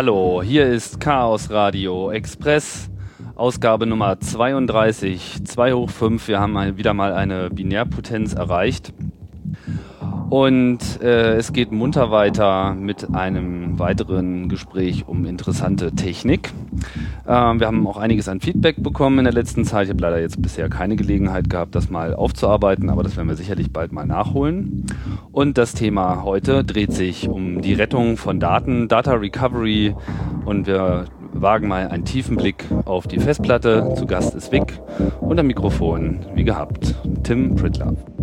Hallo, hier ist Chaos Radio Express, Ausgabe Nummer 32, 2 hoch 5. Wir haben wieder mal eine Binärpotenz erreicht. Und äh, es geht munter weiter mit einem weiteren Gespräch um interessante Technik. Äh, wir haben auch einiges an Feedback bekommen in der letzten Zeit. Ich habe leider jetzt bisher keine Gelegenheit gehabt, das mal aufzuarbeiten, aber das werden wir sicherlich bald mal nachholen. Und das Thema heute dreht sich um die Rettung von Daten, Data Recovery und wir wagen mal einen tiefen Blick auf die Festplatte. Zu Gast ist Vic und am Mikrofon, wie gehabt, Tim Pritlove.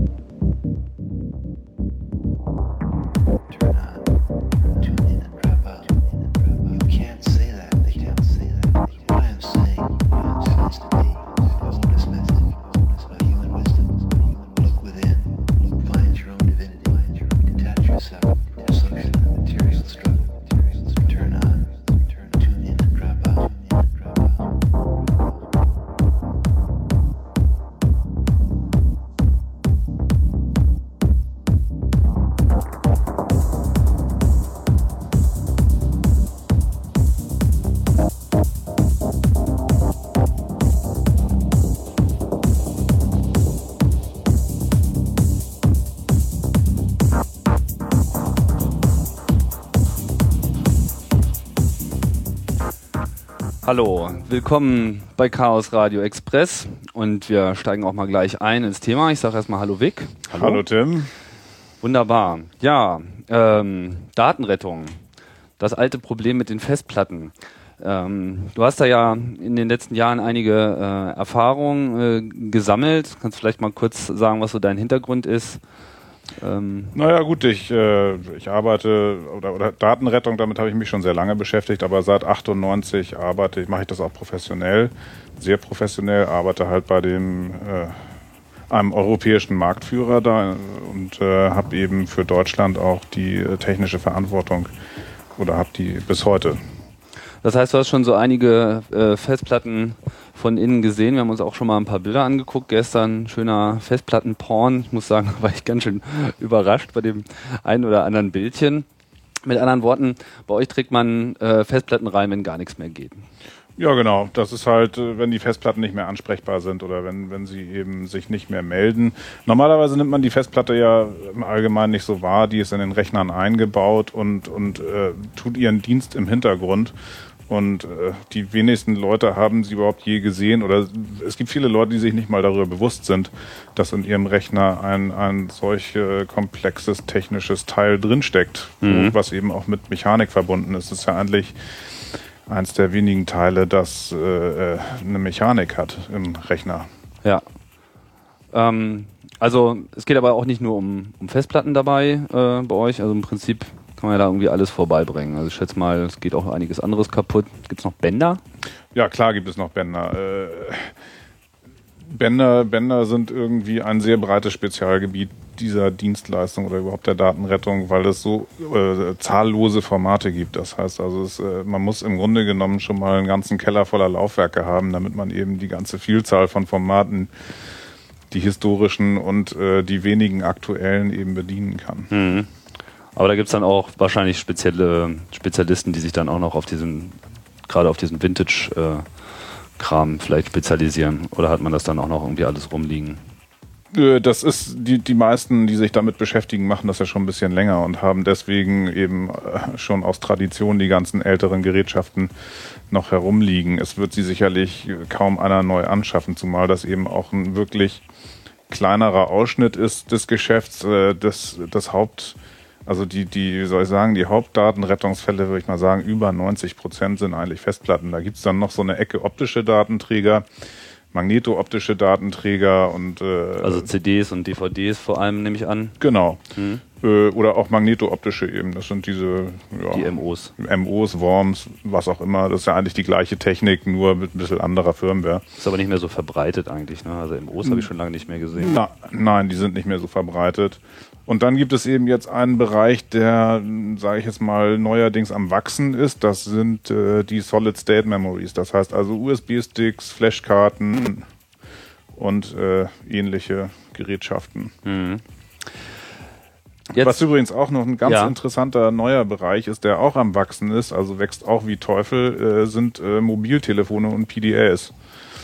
Hallo, willkommen bei Chaos Radio Express und wir steigen auch mal gleich ein ins Thema. Ich sage erstmal Hallo Vic. Hallo. Hallo Tim. Wunderbar. Ja, ähm, Datenrettung. Das alte Problem mit den Festplatten. Ähm, du hast da ja in den letzten Jahren einige äh, Erfahrungen äh, gesammelt. Kannst vielleicht mal kurz sagen, was so dein Hintergrund ist? Ähm naja, gut, ich, äh, ich arbeite oder, oder Datenrettung, damit habe ich mich schon sehr lange beschäftigt, aber seit 98 arbeite ich, mache ich das auch professionell, sehr professionell, arbeite halt bei dem äh, einem europäischen Marktführer da und äh, habe eben für Deutschland auch die äh, technische Verantwortung oder habe die bis heute. Das heißt, du hast schon so einige äh, Festplatten von innen gesehen. Wir haben uns auch schon mal ein paar Bilder angeguckt. Gestern schöner Festplattenporn. Ich muss sagen, war ich ganz schön überrascht bei dem einen oder anderen Bildchen. Mit anderen Worten, bei euch trägt man äh, Festplatten rein, wenn gar nichts mehr geht. Ja, genau. Das ist halt, äh, wenn die Festplatten nicht mehr ansprechbar sind oder wenn, wenn sie eben sich nicht mehr melden. Normalerweise nimmt man die Festplatte ja im Allgemeinen nicht so wahr. Die ist in den Rechnern eingebaut und, und äh, tut ihren Dienst im Hintergrund. Und äh, die wenigsten Leute haben sie überhaupt je gesehen oder es gibt viele Leute, die sich nicht mal darüber bewusst sind, dass in ihrem Rechner ein, ein solch äh, komplexes technisches Teil drinsteckt, mhm. was eben auch mit Mechanik verbunden ist. Das ist ja eigentlich eins der wenigen Teile, das äh, äh eine Mechanik hat im Rechner. Ja. Ähm, also es geht aber auch nicht nur um, um Festplatten dabei äh, bei euch. Also im Prinzip kann man ja da irgendwie alles vorbeibringen. Also ich schätze mal, es geht auch einiges anderes kaputt. Gibt es noch Bänder? Ja, klar gibt es noch Bänder. Äh, Bänder, Bänder sind irgendwie ein sehr breites Spezialgebiet dieser Dienstleistung oder überhaupt der Datenrettung, weil es so äh, zahllose Formate gibt. Das heißt also, es, äh, man muss im Grunde genommen schon mal einen ganzen Keller voller Laufwerke haben, damit man eben die ganze Vielzahl von Formaten, die historischen und äh, die wenigen aktuellen eben bedienen kann. Mhm. Aber da gibt es dann auch wahrscheinlich spezielle Spezialisten, die sich dann auch noch auf diesen, gerade auf diesen Vintage-Kram vielleicht spezialisieren. Oder hat man das dann auch noch irgendwie alles rumliegen? Äh, das ist, die, die meisten, die sich damit beschäftigen, machen das ja schon ein bisschen länger und haben deswegen eben äh, schon aus Tradition die ganzen älteren Gerätschaften noch herumliegen. Es wird sie sicherlich kaum einer neu anschaffen, zumal das eben auch ein wirklich kleinerer Ausschnitt ist des Geschäfts. Äh, das, das Haupt, also die, die, wie soll ich sagen, die Hauptdatenrettungsfälle, würde ich mal sagen, über 90 Prozent sind eigentlich Festplatten. Da gibt's dann noch so eine Ecke optische Datenträger magnetooptische Datenträger und äh, also CDs und DVDs vor allem nehme ich an. Genau. Mhm. Äh, oder auch magnetooptische eben. Das sind diese ja, die MOs. MOs, Worms, was auch immer. Das ist ja eigentlich die gleiche Technik, nur mit ein bisschen anderer Firmware. Ist aber nicht mehr so verbreitet eigentlich. Ne? Also MOs habe ich schon lange nicht mehr gesehen. Na, nein, die sind nicht mehr so verbreitet. Und dann gibt es eben jetzt einen Bereich, der, sage ich jetzt mal, neuerdings am Wachsen ist. Das sind äh, die Solid State Memories. Das heißt also USB-Sticks, Flashkarten und äh, ähnliche Gerätschaften. Mhm. Jetzt, Was übrigens auch noch ein ganz ja. interessanter neuer Bereich ist, der auch am Wachsen ist, also wächst auch wie Teufel, äh, sind äh, Mobiltelefone und PDAs.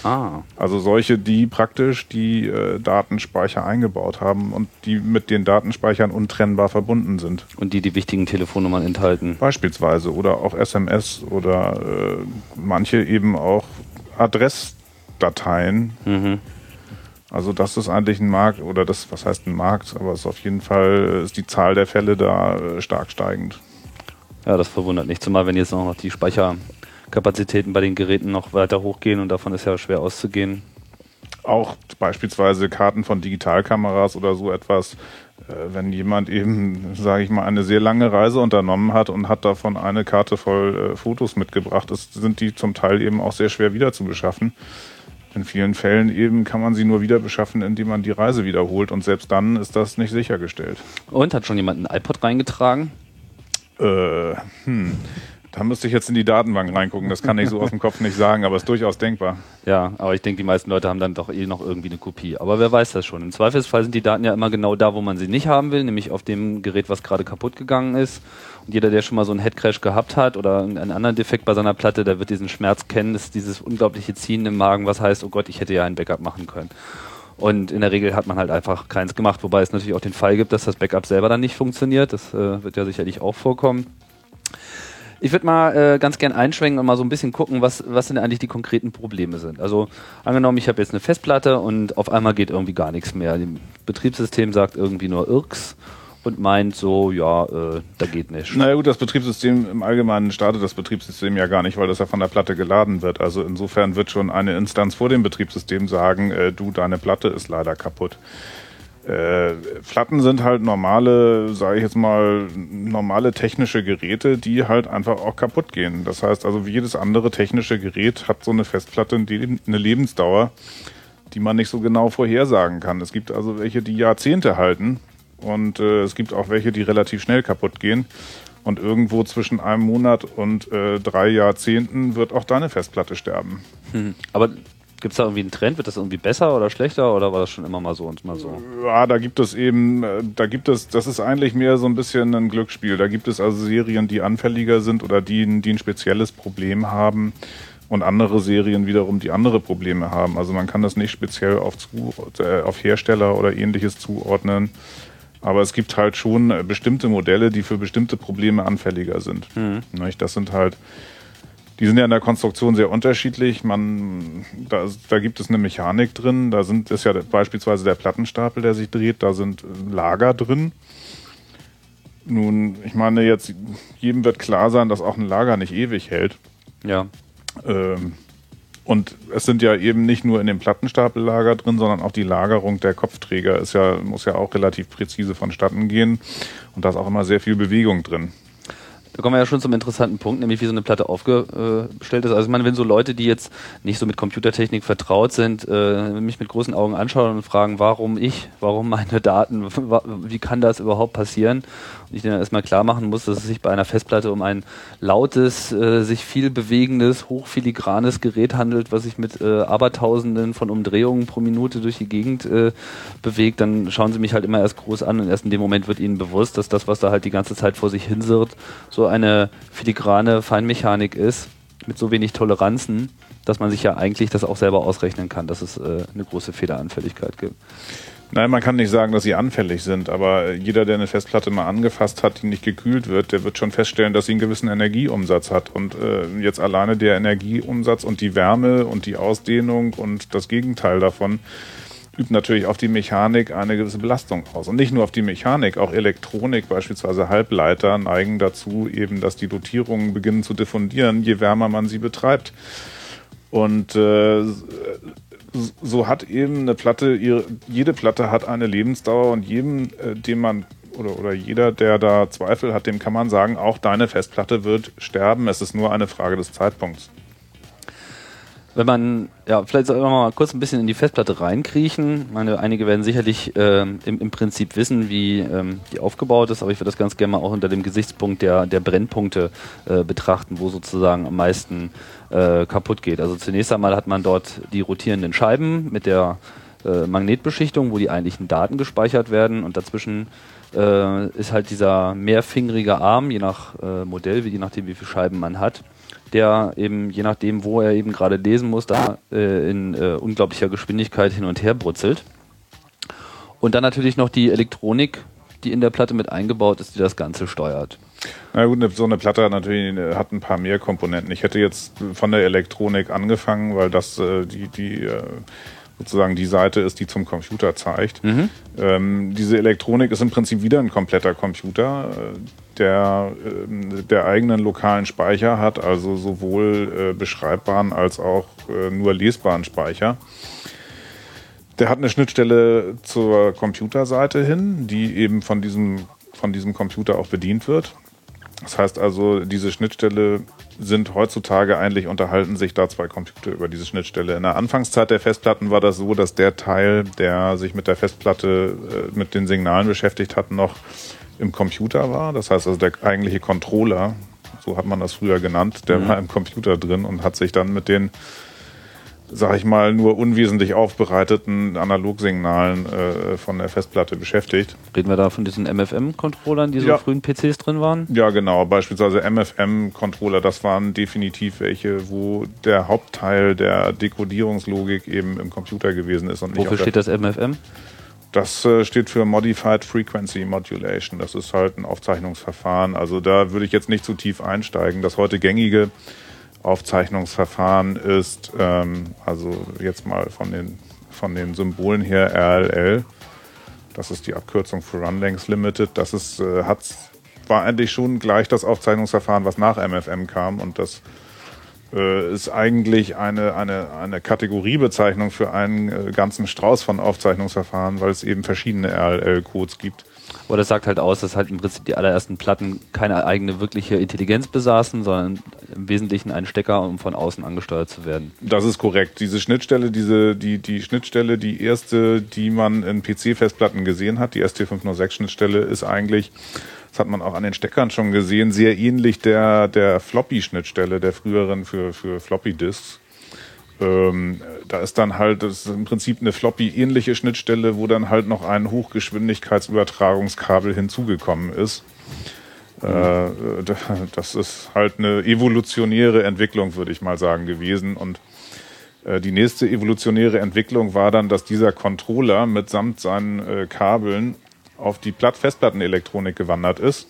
Ah. Also solche, die praktisch die äh, Datenspeicher eingebaut haben und die mit den Datenspeichern untrennbar verbunden sind. Und die die wichtigen Telefonnummern enthalten. Beispielsweise oder auch SMS oder äh, manche eben auch Adressdateien. Mhm. Also das ist eigentlich ein Markt, oder das, was heißt ein Markt, aber es ist auf jeden Fall, ist die Zahl der Fälle da äh, stark steigend. Ja, das verwundert nicht, zumal wenn jetzt auch noch die Speicher Kapazitäten bei den Geräten noch weiter hochgehen und davon ist ja schwer auszugehen. Auch beispielsweise Karten von Digitalkameras oder so etwas. Äh, wenn jemand eben, sage ich mal, eine sehr lange Reise unternommen hat und hat davon eine Karte voll äh, Fotos mitgebracht, ist, sind die zum Teil eben auch sehr schwer wieder zu beschaffen. In vielen Fällen eben kann man sie nur wieder beschaffen, indem man die Reise wiederholt und selbst dann ist das nicht sichergestellt. Und hat schon jemand ein iPod reingetragen? Äh, hm. Da müsste ich jetzt in die Datenbank reingucken. Das kann ich so aus dem Kopf nicht sagen, aber ist durchaus denkbar. Ja, aber ich denke, die meisten Leute haben dann doch eh noch irgendwie eine Kopie. Aber wer weiß das schon. Im Zweifelsfall sind die Daten ja immer genau da, wo man sie nicht haben will, nämlich auf dem Gerät, was gerade kaputt gegangen ist. Und jeder, der schon mal so einen Headcrash gehabt hat oder einen anderen Defekt bei seiner Platte, der wird diesen Schmerz kennen, das ist dieses unglaubliche Ziehen im Magen, was heißt, oh Gott, ich hätte ja ein Backup machen können. Und in der Regel hat man halt einfach keins gemacht, wobei es natürlich auch den Fall gibt, dass das Backup selber dann nicht funktioniert. Das äh, wird ja sicherlich auch vorkommen. Ich würde mal äh, ganz gern einschwenken und mal so ein bisschen gucken, was, was denn eigentlich die konkreten Probleme sind. Also angenommen, ich habe jetzt eine Festplatte und auf einmal geht irgendwie gar nichts mehr. Das Betriebssystem sagt irgendwie nur Irks und meint so, ja, äh, da geht nichts. Naja gut, das Betriebssystem im Allgemeinen startet das Betriebssystem ja gar nicht, weil das ja von der Platte geladen wird. Also insofern wird schon eine Instanz vor dem Betriebssystem sagen, äh, du, deine Platte ist leider kaputt. Äh, Platten sind halt normale, sage ich jetzt mal, normale technische Geräte, die halt einfach auch kaputt gehen. Das heißt also, wie jedes andere technische Gerät hat so eine Festplatte eine Lebensdauer, die man nicht so genau vorhersagen kann. Es gibt also welche, die Jahrzehnte halten und äh, es gibt auch welche, die relativ schnell kaputt gehen. Und irgendwo zwischen einem Monat und äh, drei Jahrzehnten wird auch deine Festplatte sterben. Hm. Aber Gibt es da irgendwie einen Trend? Wird das irgendwie besser oder schlechter oder war das schon immer mal so und mal so? Ja, da gibt es eben, äh, da gibt es, das ist eigentlich mehr so ein bisschen ein Glücksspiel. Da gibt es also Serien, die anfälliger sind oder die, die ein spezielles Problem haben und andere Serien wiederum, die andere Probleme haben. Also man kann das nicht speziell auf, zu, äh, auf Hersteller oder ähnliches zuordnen. Aber es gibt halt schon äh, bestimmte Modelle, die für bestimmte Probleme anfälliger sind. Mhm. Das sind halt die sind ja in der Konstruktion sehr unterschiedlich. Man, da, da gibt es eine Mechanik drin. Da sind, ist ja beispielsweise der Plattenstapel, der sich dreht. Da sind Lager drin. Nun, ich meine, jetzt jedem wird klar sein, dass auch ein Lager nicht ewig hält. Ja. Ähm, und es sind ja eben nicht nur in dem Plattenstapel Lager drin, sondern auch die Lagerung der Kopfträger ist ja, muss ja auch relativ präzise vonstatten gehen. Und da ist auch immer sehr viel Bewegung drin. Da kommen wir ja schon zum interessanten Punkt, nämlich wie so eine Platte aufgestellt ist. Also ich meine, wenn so Leute, die jetzt nicht so mit Computertechnik vertraut sind, äh, mich mit großen Augen anschauen und fragen, warum ich, warum meine Daten, wie kann das überhaupt passieren? Ich denen erstmal klar machen muss, dass es sich bei einer Festplatte um ein lautes, äh, sich viel bewegendes, hochfiligranes Gerät handelt, was sich mit äh, Abertausenden von Umdrehungen pro Minute durch die Gegend äh, bewegt, dann schauen sie mich halt immer erst groß an und erst in dem Moment wird ihnen bewusst, dass das, was da halt die ganze Zeit vor sich hinsirrt, so so eine filigrane Feinmechanik ist, mit so wenig Toleranzen, dass man sich ja eigentlich das auch selber ausrechnen kann, dass es äh, eine große Fehleranfälligkeit gibt. Nein, man kann nicht sagen, dass sie anfällig sind, aber jeder, der eine Festplatte mal angefasst hat, die nicht gekühlt wird, der wird schon feststellen, dass sie einen gewissen Energieumsatz hat. Und äh, jetzt alleine der Energieumsatz und die Wärme und die Ausdehnung und das Gegenteil davon übt natürlich auf die Mechanik eine gewisse Belastung aus. Und nicht nur auf die Mechanik, auch Elektronik, beispielsweise Halbleiter, neigen dazu eben, dass die Dotierungen beginnen zu diffundieren, je wärmer man sie betreibt. Und äh, so hat eben eine Platte, ihre, jede Platte hat eine Lebensdauer und jedem, äh, dem man oder, oder jeder, der da Zweifel hat, dem kann man sagen, auch deine Festplatte wird sterben. Es ist nur eine Frage des Zeitpunkts wenn man, ja, vielleicht soll man mal kurz ein bisschen in die Festplatte reinkriechen. Meine, einige werden sicherlich äh, im, im Prinzip wissen, wie ähm, die aufgebaut ist, aber ich würde das ganz gerne mal auch unter dem Gesichtspunkt der, der Brennpunkte äh, betrachten, wo sozusagen am meisten äh, kaputt geht. Also zunächst einmal hat man dort die rotierenden Scheiben mit der äh, Magnetbeschichtung, wo die eigentlichen Daten gespeichert werden und dazwischen äh, ist halt dieser mehrfingerige Arm, je nach äh, Modell, je nachdem wie viele Scheiben man hat der eben, je nachdem, wo er eben gerade lesen muss, da äh, in äh, unglaublicher Geschwindigkeit hin und her brutzelt. Und dann natürlich noch die Elektronik, die in der Platte mit eingebaut ist, die das Ganze steuert. Na gut, so eine Platte hat natürlich hat ein paar mehr Komponenten. Ich hätte jetzt von der Elektronik angefangen, weil das äh, die, die äh, sozusagen die Seite ist, die zum Computer zeigt. Mhm. Ähm, diese Elektronik ist im Prinzip wieder ein kompletter Computer, äh, der, äh, der eigenen lokalen Speicher hat, also sowohl äh, beschreibbaren als auch äh, nur lesbaren Speicher. Der hat eine Schnittstelle zur Computerseite hin, die eben von diesem, von diesem Computer auch bedient wird. Das heißt also, diese Schnittstelle sind heutzutage eigentlich unterhalten sich da zwei Computer über diese Schnittstelle. In der Anfangszeit der Festplatten war das so, dass der Teil, der sich mit der Festplatte, äh, mit den Signalen beschäftigt hat, noch im Computer war. Das heißt also, der eigentliche Controller, so hat man das früher genannt, der mhm. war im Computer drin und hat sich dann mit den sag ich mal, nur unwesentlich aufbereiteten Analogsignalen äh, von der Festplatte beschäftigt. Reden wir da von diesen MFM-Controllern, die so ja. frühen PCs drin waren? Ja, genau. Beispielsweise MFM-Controller, das waren definitiv welche, wo der Hauptteil der Dekodierungslogik eben im Computer gewesen ist. Und Wofür steht das MFM? Das äh, steht für Modified Frequency Modulation. Das ist halt ein Aufzeichnungsverfahren. Also da würde ich jetzt nicht zu tief einsteigen. Das heute gängige Aufzeichnungsverfahren ist, ähm, also jetzt mal von den, von den Symbolen her RLL. Das ist die Abkürzung für Run Length Limited. Das ist, äh, hat, war eigentlich schon gleich das Aufzeichnungsverfahren, was nach MFM kam und das äh, ist eigentlich eine, eine, eine Kategoriebezeichnung für einen äh, ganzen Strauß von Aufzeichnungsverfahren, weil es eben verschiedene RLL-Codes gibt. Aber das sagt halt aus, dass halt im Prinzip die allerersten Platten keine eigene wirkliche Intelligenz besaßen, sondern im Wesentlichen einen Stecker, um von außen angesteuert zu werden. Das ist korrekt. Diese Schnittstelle, diese, die, die Schnittstelle, die erste, die man in PC-Festplatten gesehen hat, die ST506-Schnittstelle, ist eigentlich, das hat man auch an den Steckern schon gesehen, sehr ähnlich der, der Floppy-Schnittstelle, der früheren für, für Floppy-Disks. Ähm, da ist dann halt, das ist im Prinzip eine Floppy-ähnliche Schnittstelle, wo dann halt noch ein Hochgeschwindigkeitsübertragungskabel hinzugekommen ist. Mhm. Äh, das ist halt eine evolutionäre Entwicklung, würde ich mal sagen, gewesen. Und äh, die nächste evolutionäre Entwicklung war dann, dass dieser Controller mitsamt seinen äh, Kabeln auf die Festplattenelektronik gewandert ist.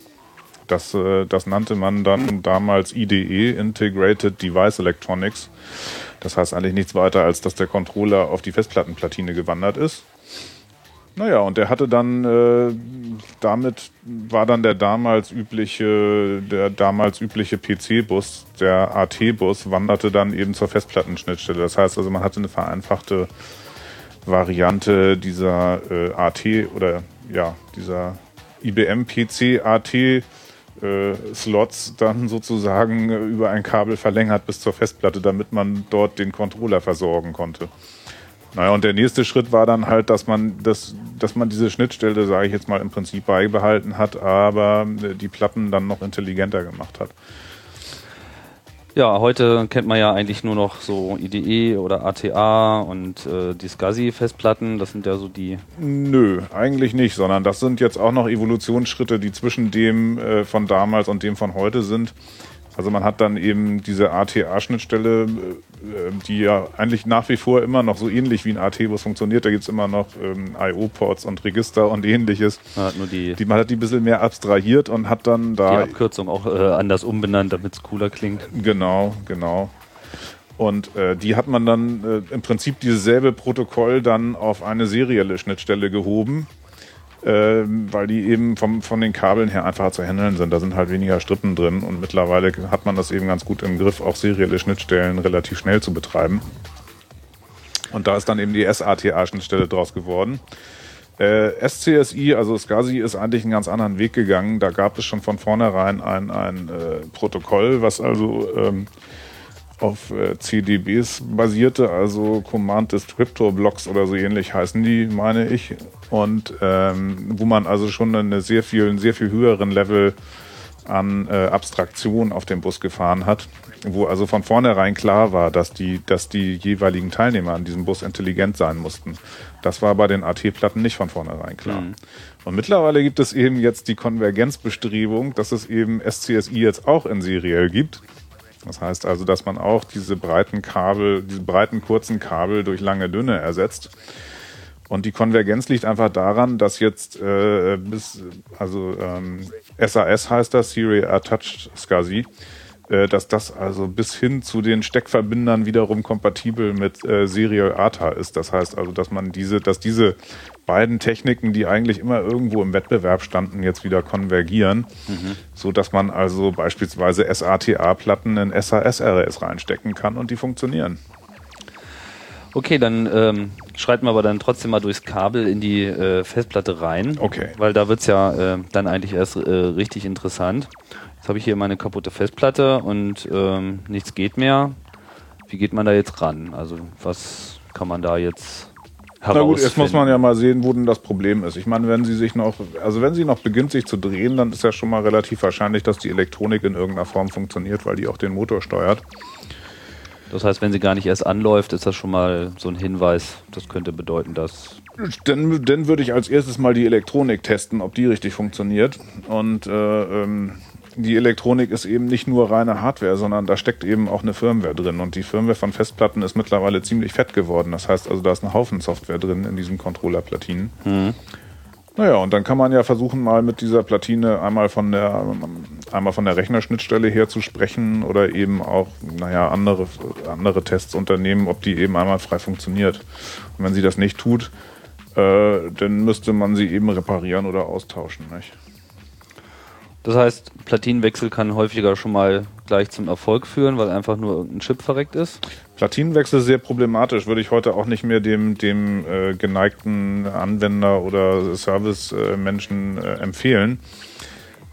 Das, das nannte man dann damals IDE, Integrated Device Electronics. Das heißt eigentlich nichts weiter, als dass der Controller auf die Festplattenplatine gewandert ist. Naja, und der hatte dann, äh, damit war dann der damals übliche, der damals übliche PC-Bus, der AT-Bus, wanderte dann eben zur Festplattenschnittstelle. Das heißt also, man hatte eine vereinfachte Variante dieser äh, AT oder ja, dieser IBM PC AT äh, Slots dann sozusagen äh, über ein Kabel verlängert bis zur Festplatte, damit man dort den Controller versorgen konnte. Naja, und der nächste Schritt war dann halt, dass man, das, dass man diese Schnittstelle, sage ich jetzt mal, im Prinzip beibehalten hat, aber äh, die Platten dann noch intelligenter gemacht hat. Ja, heute kennt man ja eigentlich nur noch so IDE oder ATA und äh, die SCSI-Festplatten. Das sind ja so die. Nö, eigentlich nicht, sondern das sind jetzt auch noch Evolutionsschritte, die zwischen dem äh, von damals und dem von heute sind. Also man hat dann eben diese ATA-Schnittstelle, äh, die ja eigentlich nach wie vor immer noch so ähnlich wie ein AT-Bus funktioniert. Da gibt es immer noch ähm, IO-Ports und Register und ähnliches. Man hat nur die, die, man hat die ein bisschen mehr abstrahiert und hat dann da... Die Abkürzung auch äh, anders umbenannt, damit es cooler klingt. Genau, genau. Und äh, die hat man dann äh, im Prinzip dieses selbe Protokoll dann auf eine serielle Schnittstelle gehoben, äh, weil die eben vom, von den Kabeln her einfacher zu handeln sind. Da sind halt weniger Strippen drin und mittlerweile hat man das eben ganz gut im Griff, auch serielle Schnittstellen relativ schnell zu betreiben. Und da ist dann eben die SATA-Schnittstelle draus geworden. Äh, SCSI, also SCSI, ist eigentlich einen ganz anderen Weg gegangen. Da gab es schon von vornherein ein, ein äh, Protokoll, was also ähm, auf äh, CDBs basierte, also Command Descriptor Blocks oder so ähnlich heißen die, meine ich. Und ähm, wo man also schon eine sehr viel, einen sehr viel höheren Level an äh, Abstraktion auf dem Bus gefahren hat, wo also von vornherein klar war, dass die, dass die jeweiligen Teilnehmer an diesem Bus intelligent sein mussten. Das war bei den AT-Platten nicht von vornherein klar. Mhm. Und mittlerweile gibt es eben jetzt die Konvergenzbestrebung, dass es eben SCSI jetzt auch in seriell gibt. Das heißt also, dass man auch diese breiten Kabel, diese breiten kurzen Kabel durch lange dünne ersetzt. Und die Konvergenz liegt einfach daran, dass jetzt äh, bis, also ähm, SAS heißt das, Serial Attached SCSI, äh, dass das also bis hin zu den Steckverbindern wiederum kompatibel mit äh, Serial ATA ist. Das heißt also, dass man diese, dass diese beiden Techniken, die eigentlich immer irgendwo im Wettbewerb standen, jetzt wieder konvergieren, mhm. so dass man also beispielsweise SATA-Platten in SAS-RS reinstecken kann und die funktionieren. Okay, dann ähm, schreiten wir aber dann trotzdem mal durchs Kabel in die äh, Festplatte rein. Okay. Weil da wird's ja äh, dann eigentlich erst äh, richtig interessant. Jetzt habe ich hier meine kaputte Festplatte und ähm, nichts geht mehr. Wie geht man da jetzt ran? Also was kann man da jetzt na gut, jetzt muss man ja mal sehen, wo denn das Problem ist. Ich meine, wenn sie sich noch, also wenn sie noch beginnt, sich zu drehen, dann ist ja schon mal relativ wahrscheinlich, dass die Elektronik in irgendeiner Form funktioniert, weil die auch den Motor steuert. Das heißt, wenn sie gar nicht erst anläuft, ist das schon mal so ein Hinweis. Das könnte bedeuten, dass. Dann, dann würde ich als erstes mal die Elektronik testen, ob die richtig funktioniert. Und äh, ähm, die Elektronik ist eben nicht nur reine Hardware, sondern da steckt eben auch eine Firmware drin. Und die Firmware von Festplatten ist mittlerweile ziemlich fett geworden. Das heißt also, da ist ein Haufen Software drin in diesen Controller-Platinen. Mhm. Naja, und dann kann man ja versuchen, mal mit dieser Platine einmal von der, einmal von der Rechnerschnittstelle her zu sprechen oder eben auch, naja, andere, andere Tests unternehmen, ob die eben einmal frei funktioniert. Und wenn sie das nicht tut, äh, dann müsste man sie eben reparieren oder austauschen, nicht? Das heißt, Platinenwechsel kann häufiger schon mal gleich zum Erfolg führen, weil einfach nur irgendein Chip verreckt ist. Platinenwechsel sehr problematisch, würde ich heute auch nicht mehr dem, dem äh, geneigten Anwender oder Service-Menschen äh, empfehlen,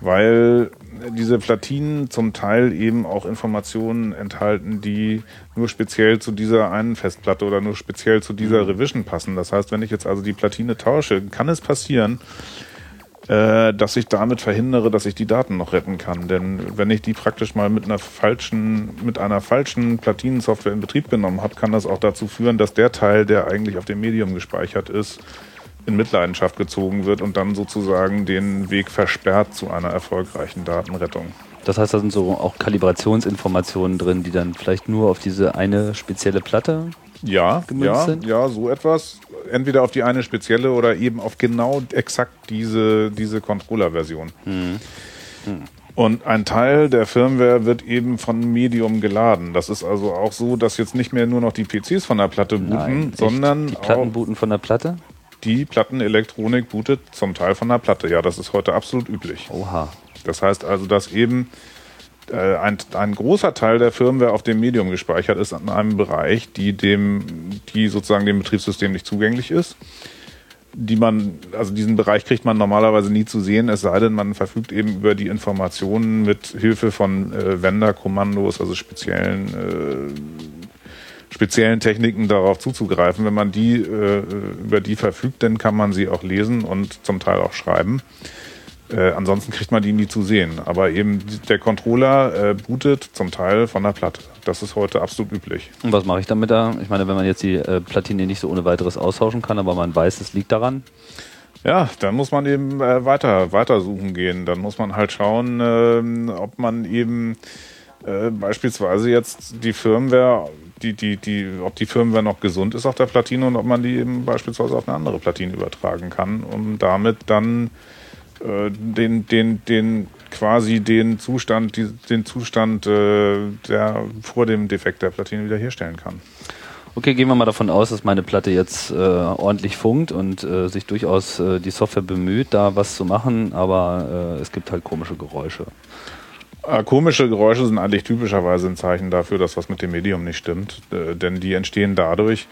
weil diese Platinen zum Teil eben auch Informationen enthalten, die nur speziell zu dieser einen Festplatte oder nur speziell zu dieser mhm. Revision passen. Das heißt, wenn ich jetzt also die Platine tausche, kann es passieren, äh, dass ich damit verhindere, dass ich die Daten noch retten kann. Denn wenn ich die praktisch mal mit einer falschen, mit einer falschen Platinensoftware in Betrieb genommen habe, kann das auch dazu führen, dass der Teil, der eigentlich auf dem Medium gespeichert ist, in Mitleidenschaft gezogen wird und dann sozusagen den Weg versperrt zu einer erfolgreichen Datenrettung. Das heißt, da sind so auch Kalibrationsinformationen drin, die dann vielleicht nur auf diese eine spezielle Platte ja, ja, sind? Ja, so etwas. Entweder auf die eine spezielle oder eben auf genau exakt diese, diese Controller-Version. Hm. Hm. Und ein Teil der Firmware wird eben von Medium geladen. Das ist also auch so, dass jetzt nicht mehr nur noch die PCs von der Platte booten, Nein, sondern die Platten booten von der Platte? Die Plattenelektronik bootet zum Teil von der Platte. Ja, das ist heute absolut üblich. Oha. Das heißt also, dass eben äh, ein, ein großer Teil der Firmware auf dem Medium gespeichert ist in einem Bereich, die dem, die sozusagen dem Betriebssystem nicht zugänglich ist. Die man, also diesen Bereich kriegt man normalerweise nie zu sehen, es sei denn, man verfügt eben über die Informationen mit Hilfe von äh, Vendor-Kommandos, also speziellen äh, speziellen Techniken darauf zuzugreifen. Wenn man die äh, über die verfügt, dann kann man sie auch lesen und zum Teil auch schreiben. Äh, ansonsten kriegt man die nie zu sehen. Aber eben der Controller äh, bootet zum Teil von der Platte. Das ist heute absolut üblich. Und was mache ich damit da? Ich meine, wenn man jetzt die äh, Platine nicht so ohne weiteres austauschen kann, aber man weiß, es liegt daran. Ja, dann muss man eben äh, weiter, weiter suchen gehen. Dann muss man halt schauen, äh, ob man eben äh, beispielsweise jetzt die Firmware, die, die, die, ob die Firmware noch gesund ist auf der Platine und ob man die eben beispielsweise auf eine andere Platine übertragen kann, um damit dann äh, den, den, den quasi den Zustand, die, den Zustand äh, der vor dem Defekt der Platine wiederherstellen kann. Okay, gehen wir mal davon aus, dass meine Platte jetzt äh, ordentlich funkt und äh, sich durchaus äh, die Software bemüht, da was zu machen, aber es gibt halt komische Geräusche. Komische Geräusche sind eigentlich typischerweise ein Zeichen dafür, dass was mit dem Medium nicht stimmt, denn die entstehen dadurch,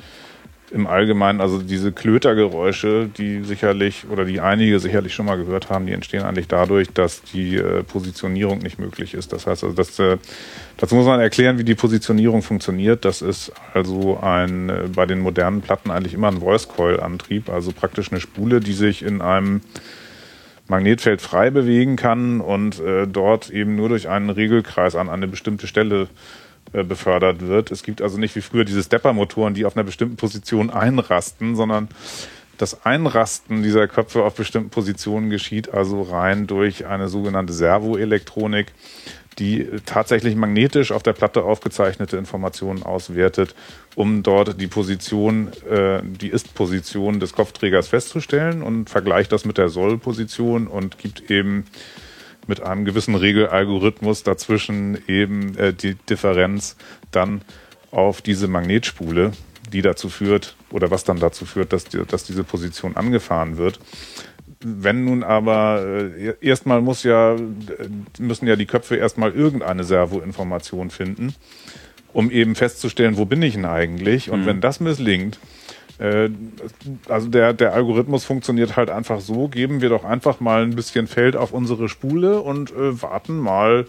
im Allgemeinen, also diese Klötergeräusche, die sicherlich oder die einige sicherlich schon mal gehört haben, die entstehen eigentlich dadurch, dass die äh, Positionierung nicht möglich ist. Das heißt also, dass, äh, dazu muss man erklären, wie die Positionierung funktioniert. Das ist also ein äh, bei den modernen Platten eigentlich immer ein Voice Coil Antrieb, also praktisch eine Spule, die sich in einem Magnetfeld frei bewegen kann und dort eben nur durch einen Regelkreis an eine bestimmte Stelle äh, befördert wird. Es gibt also nicht wie früher diese Stepper-Motoren, die auf einer bestimmten Position einrasten, sondern das Einrasten dieser Köpfe auf bestimmten Positionen geschieht also rein durch eine sogenannte Servoelektronik, die tatsächlich magnetisch auf der Platte aufgezeichnete Informationen auswertet, um dort die Position, äh, die Ist-Position des Kopfträgers festzustellen und vergleicht das mit der Soll-Position und gibt eben mit einem gewissen Regelalgorithmus dazwischen eben äh, die Differenz dann auf diese Magnetspule, die dazu führt oder was dann dazu führt, dass, die, dass diese Position angefahren wird. Wenn nun aber äh, erstmal muss ja äh, müssen ja die Köpfe erstmal irgendeine Servoinformation finden, um eben festzustellen, wo bin ich denn eigentlich? Und mhm. wenn das misslingt, also der, der Algorithmus funktioniert halt einfach so, geben wir doch einfach mal ein bisschen Feld auf unsere Spule und äh, warten mal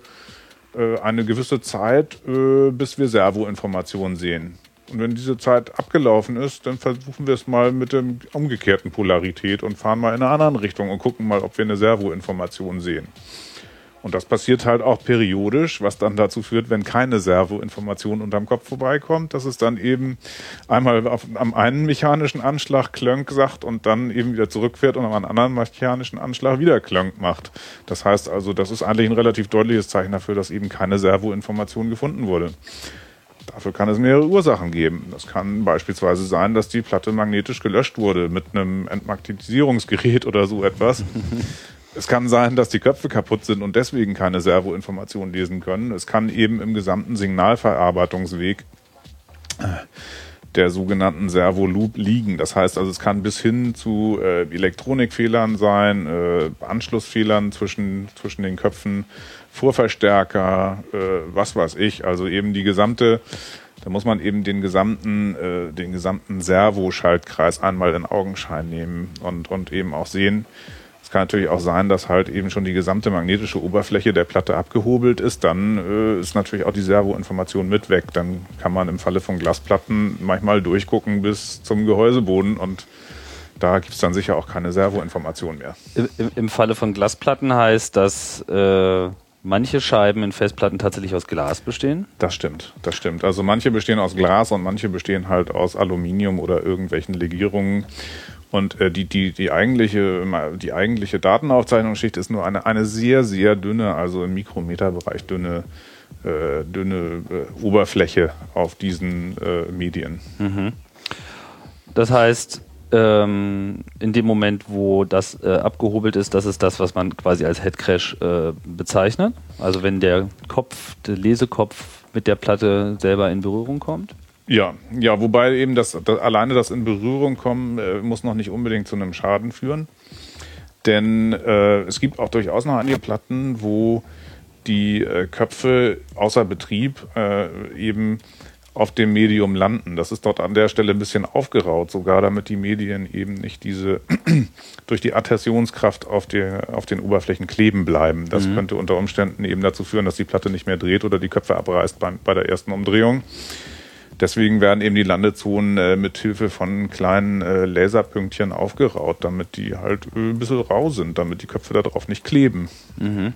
äh, eine gewisse Zeit, äh, bis wir Servoinformationen sehen. Und wenn diese Zeit abgelaufen ist, dann versuchen wir es mal mit der umgekehrten Polarität und fahren mal in einer anderen Richtung und gucken mal, ob wir eine Servoinformation sehen. Und das passiert halt auch periodisch, was dann dazu führt, wenn keine Servoinformation unterm Kopf vorbeikommt, dass es dann eben einmal auf, am einen mechanischen Anschlag Klönk sagt und dann eben wieder zurückfährt und am anderen mechanischen Anschlag wieder Klönk macht. Das heißt also, das ist eigentlich ein relativ deutliches Zeichen dafür, dass eben keine Servoinformation gefunden wurde. Dafür kann es mehrere Ursachen geben. Das kann beispielsweise sein, dass die Platte magnetisch gelöscht wurde mit einem Entmagnetisierungsgerät oder so etwas. Es kann sein, dass die Köpfe kaputt sind und deswegen keine Servoinformationen lesen können. Es kann eben im gesamten Signalverarbeitungsweg äh, der sogenannten Servo-Loop liegen. Das heißt also, es kann bis hin zu äh, Elektronikfehlern sein, äh, Anschlussfehlern zwischen, zwischen den Köpfen, Vorverstärker, äh, was weiß ich. Also eben die gesamte, da muss man eben den gesamten, äh, den gesamten Servo-Schaltkreis einmal in Augenschein nehmen und, und eben auch sehen, es kann natürlich auch sein, dass halt eben schon die gesamte magnetische Oberfläche der Platte abgehobelt ist. Dann äh, ist natürlich auch die Servoinformation mit weg. Dann kann man im Falle von Glasplatten manchmal durchgucken bis zum Gehäuseboden und da gibt es dann sicher auch keine Servoinformation mehr. Im, Im, Falle von Glasplatten heißt das, äh, manche Scheiben in Festplatten tatsächlich aus Glas bestehen? Das stimmt, das stimmt. Also manche bestehen aus Glas und manche bestehen halt aus Aluminium oder irgendwelchen Legierungen. Und äh, die, die, die, eigentliche, die eigentliche Datenaufzeichnungsschicht ist nur eine, eine sehr, sehr dünne, also im Mikrometerbereich dünne, äh, dünne äh, Oberfläche auf diesen äh, Medien. Mhm. Das heißt, ähm, in dem Moment, wo das äh, abgehobelt ist, das ist das, was man quasi als Headcrash äh, bezeichnet. Also wenn der Kopf, der Lesekopf mit der Platte selber in Berührung kommt. Ja, ja, wobei eben das, das alleine das in Berührung kommen äh, muss noch nicht unbedingt zu einem Schaden führen. Denn äh, es gibt auch durchaus noch einige Platten, wo die äh, Köpfe außer Betrieb äh, eben auf dem Medium landen. Das ist dort an der Stelle ein bisschen aufgeraut, sogar damit die Medien eben nicht diese durch die Adhäsionskraft auf, der, auf den Oberflächen kleben bleiben. Das mhm. könnte unter Umständen eben dazu führen, dass die Platte nicht mehr dreht oder die Köpfe abreißt bei, bei der ersten Umdrehung. Deswegen werden eben die Landezonen äh, mit Hilfe von kleinen äh, Laserpünktchen aufgeraut, damit die halt äh, ein bisschen rau sind, damit die Köpfe darauf nicht kleben. Mhm.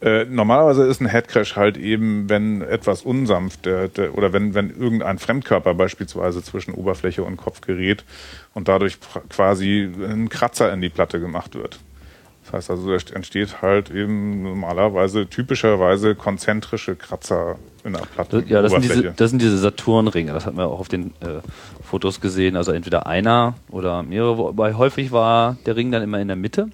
Äh, normalerweise ist ein Headcrash halt eben, wenn etwas unsanft der, der, oder wenn, wenn irgendein Fremdkörper beispielsweise zwischen Oberfläche und Kopf gerät und dadurch quasi ein Kratzer in die Platte gemacht wird. Das heißt also, da entsteht halt eben normalerweise, typischerweise konzentrische Kratzer in der Platte. Ja, das sind, diese, das sind diese Saturnringe. Das hat man auch auf den äh, Fotos gesehen. Also entweder einer oder mehrere, wobei häufig war der Ring dann immer in der Mitte.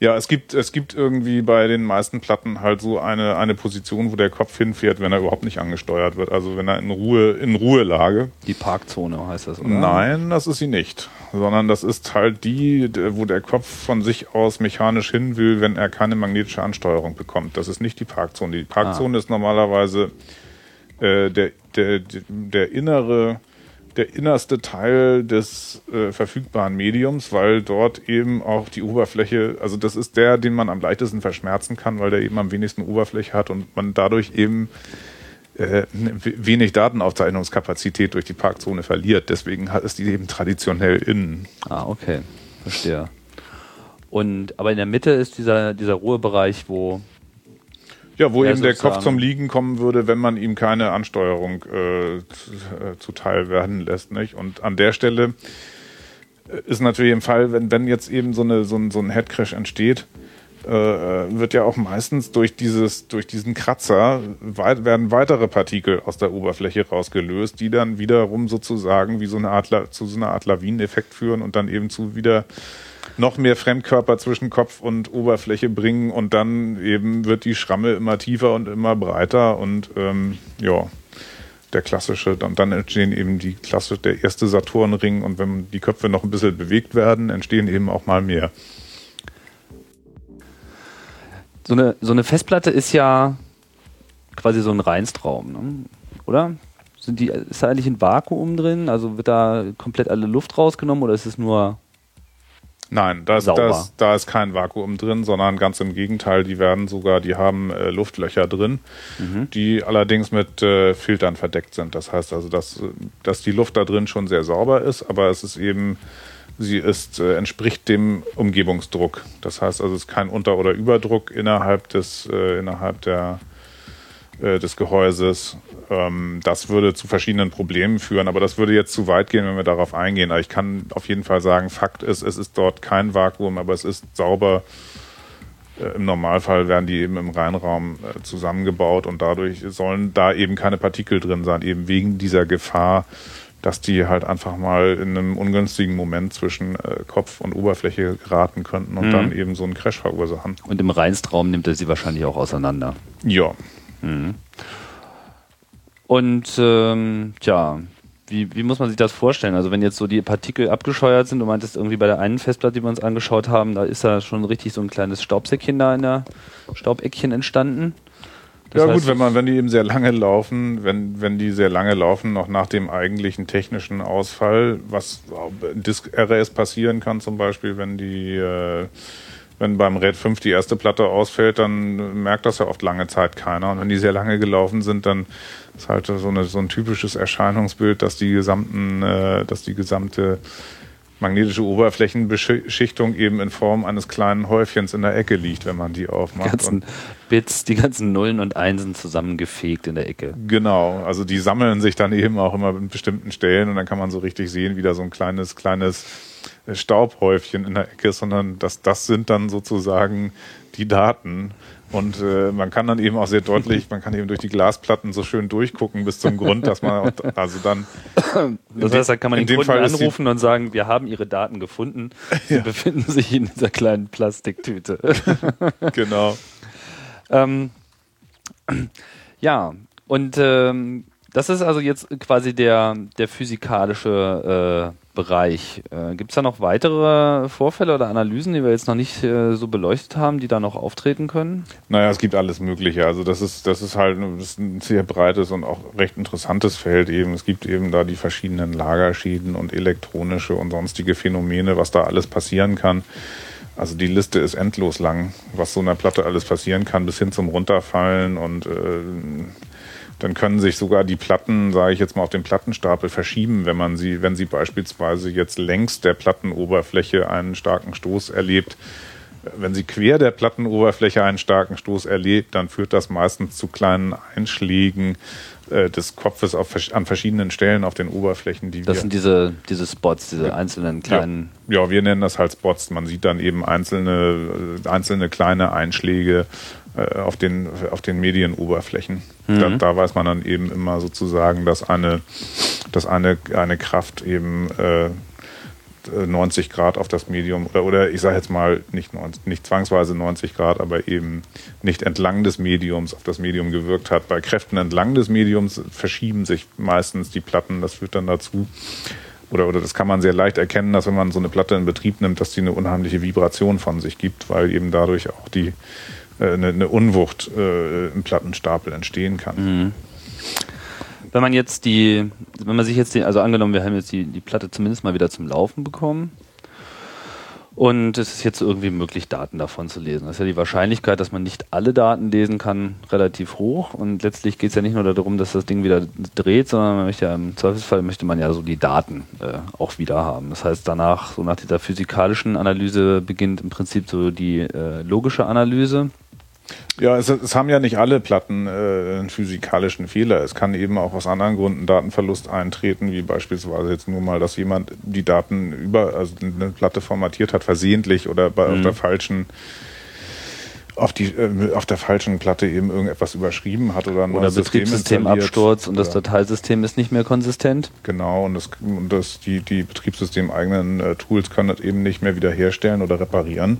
Ja, es gibt, es gibt irgendwie bei den meisten Platten halt so eine, eine Position, wo der Kopf hinfährt, wenn er überhaupt nicht angesteuert wird. Also wenn er in Ruhe, in Ruhelage. Die Parkzone heißt das, oder? Nein, das ist sie nicht. Sondern das ist halt die, wo der Kopf von sich aus mechanisch hin will, wenn er keine magnetische Ansteuerung bekommt. Das ist nicht die Parkzone. Die Parkzone ah. ist normalerweise äh, der, der, der innere der innerste Teil des äh, verfügbaren Mediums, weil dort eben auch die Oberfläche, also das ist der, den man am leichtesten verschmerzen kann, weil der eben am wenigsten Oberfläche hat und man dadurch eben äh, wenig Datenaufzeichnungskapazität durch die Parkzone verliert. Deswegen es die eben traditionell innen. Ah, okay. Verstehe. Und aber in der Mitte ist dieser, dieser Ruhebereich, wo ja, wo eben der Kopf zum Liegen kommen würde, wenn man ihm keine Ansteuerung äh, zuteil werden lässt. Nicht? Und an der Stelle äh, ist natürlich im Fall, wenn, wenn jetzt eben so, eine, so, ein, so ein Headcrash entsteht, äh, wird ja auch meistens durch dieses durch diesen Kratzer weit, werden weitere Partikel aus der Oberfläche rausgelöst, die dann wiederum sozusagen wie so eine Art zu so einer Art Lawineneffekt führen und dann eben zu wieder noch mehr Fremdkörper zwischen Kopf und Oberfläche bringen und dann eben wird die Schramme immer tiefer und immer breiter und ähm, ja, der klassische, und dann entstehen eben die klassische, der erste Saturnring und wenn die Köpfe noch ein bisschen bewegt werden, entstehen eben auch mal mehr. So eine, so eine Festplatte ist ja quasi so ein Reinstraum, ne? oder? Sind die, ist da eigentlich ein Vakuum drin? Also wird da komplett alle Luft rausgenommen oder ist es nur Nein, da ist, da, ist, da ist kein Vakuum drin, sondern ganz im Gegenteil, die werden sogar, die haben äh, Luftlöcher drin, mhm. die allerdings mit äh, Filtern verdeckt sind. Das heißt also, dass, dass die Luft da drin schon sehr sauber ist, aber es ist eben, sie ist, äh, entspricht dem Umgebungsdruck. Das heißt also, es ist kein Unter- oder Überdruck innerhalb des, äh, innerhalb der, äh, des Gehäuses. Ähm, das würde zu verschiedenen Problemen führen, aber das würde jetzt zu weit gehen, wenn wir darauf eingehen. Aber ich kann auf jeden Fall sagen, Fakt ist, es ist dort kein Vakuum, aber es ist sauber. Äh, Im Normalfall werden die eben im Reinraum äh, zusammengebaut und dadurch sollen da eben keine Partikel drin sein, eben wegen dieser Gefahr, dass die halt einfach mal in einem ungünstigen Moment zwischen Kopf und Oberfläche geraten könnten und mhm. dann eben so einen Crash verursachen. Und im Reinstraum nimmt er sie wahrscheinlich auch auseinander. Ja, Mhm. Und ähm, tja, wie, wie muss man sich das vorstellen? Also wenn jetzt so die Partikel abgescheuert sind, du meintest irgendwie bei der einen Festplatte, die wir uns angeschaut haben, da ist da schon richtig so ein kleines Staubsäckchen da in der Staubeckchen entstanden. Das ja heißt, gut, wenn man, wenn die eben sehr lange laufen, wenn, wenn die sehr lange laufen, noch nach dem eigentlichen technischen Ausfall, was Disk RS passieren kann zum Beispiel, wenn die äh, wenn beim RAID 5 die erste Platte ausfällt, dann merkt das ja oft lange Zeit keiner. Und wenn die sehr lange gelaufen sind, dann ist halt so, eine, so ein typisches Erscheinungsbild, dass die gesamten, äh, dass die gesamte magnetische Oberflächenbeschichtung eben in Form eines kleinen Häufchens in der Ecke liegt, wenn man die aufmacht. Die ganzen Bits, die ganzen Nullen und Einsen zusammengefegt in der Ecke. Genau, also die sammeln sich dann eben auch immer in bestimmten Stellen und dann kann man so richtig sehen, wie da so ein kleines, kleines Staubhäufchen in der Ecke, sondern das, das sind dann sozusagen die Daten. Und äh, man kann dann eben auch sehr deutlich, man kann eben durch die Glasplatten so schön durchgucken bis zum Grund, dass man also dann. Das heißt, da kann man den Kunden Fall anrufen und sagen, wir haben Ihre Daten gefunden. Sie ja. befinden sich in dieser kleinen Plastiktüte. genau. ähm, ja, und ähm, das ist also jetzt quasi der, der physikalische äh, Bereich. Äh, Gibt es da noch weitere Vorfälle oder Analysen, die wir jetzt noch nicht äh, so beleuchtet haben, die da noch auftreten können? Naja, es gibt alles Mögliche. Also das ist, das ist halt das ist ein sehr breites und auch recht interessantes Feld eben. Es gibt eben da die verschiedenen Lagerschieden und elektronische und sonstige Phänomene, was da alles passieren kann. Also die Liste ist endlos lang, was so einer Platte alles passieren kann, bis hin zum Runterfallen und äh, dann können sich sogar die Platten, sage ich jetzt mal, auf dem Plattenstapel verschieben, wenn man sie, wenn sie beispielsweise jetzt längs der Plattenoberfläche einen starken Stoß erlebt. Wenn sie quer der Plattenoberfläche einen starken Stoß erlebt, dann führt das meistens zu kleinen Einschlägen äh, des Kopfes auf, an verschiedenen Stellen auf den Oberflächen. Die das sind diese, diese Spots, diese einzelnen kleinen. Ja. ja, wir nennen das halt Spots. Man sieht dann eben einzelne, äh, einzelne kleine Einschläge äh, auf den, auf den Medienoberflächen. Mhm. Da, da, weiß man dann eben immer sozusagen, dass eine, dass eine, eine Kraft eben äh, äh, 90 Grad auf das Medium oder, oder ich sage jetzt mal nicht, 90, nicht zwangsweise 90 Grad, aber eben nicht entlang des Mediums auf das Medium gewirkt hat. Bei Kräften entlang des Mediums verschieben sich meistens die Platten. Das führt dann dazu, oder, oder das kann man sehr leicht erkennen, dass wenn man so eine Platte in Betrieb nimmt, dass die eine unheimliche Vibration von sich gibt, weil eben dadurch auch die eine, eine Unwucht äh, im Plattenstapel entstehen kann. Mhm. Wenn man jetzt die, wenn man sich jetzt die, also angenommen, wir haben jetzt die, die Platte zumindest mal wieder zum Laufen bekommen und es ist jetzt irgendwie möglich, Daten davon zu lesen. Das ist ja die Wahrscheinlichkeit, dass man nicht alle Daten lesen kann, relativ hoch. Und letztlich geht es ja nicht nur darum, dass das Ding wieder dreht, sondern man möchte ja im Zweifelsfall möchte man ja so die Daten äh, auch wieder haben. Das heißt, danach, so nach dieser physikalischen Analyse beginnt im Prinzip so die äh, logische Analyse. Ja, es, es, haben ja nicht alle Platten äh, einen physikalischen Fehler. Es kann eben auch aus anderen Gründen Datenverlust eintreten, wie beispielsweise jetzt nur mal, dass jemand die Daten über, also eine Platte formatiert hat, versehentlich oder bei mhm. auf der falschen auf die äh, auf der falschen Platte eben irgendetwas überschrieben hat oder ein oder Betriebssystemabsturz und das Dateisystem ist nicht mehr konsistent. Genau und das, und das die die Betriebssystemeigenen äh, Tools können das eben nicht mehr wiederherstellen oder reparieren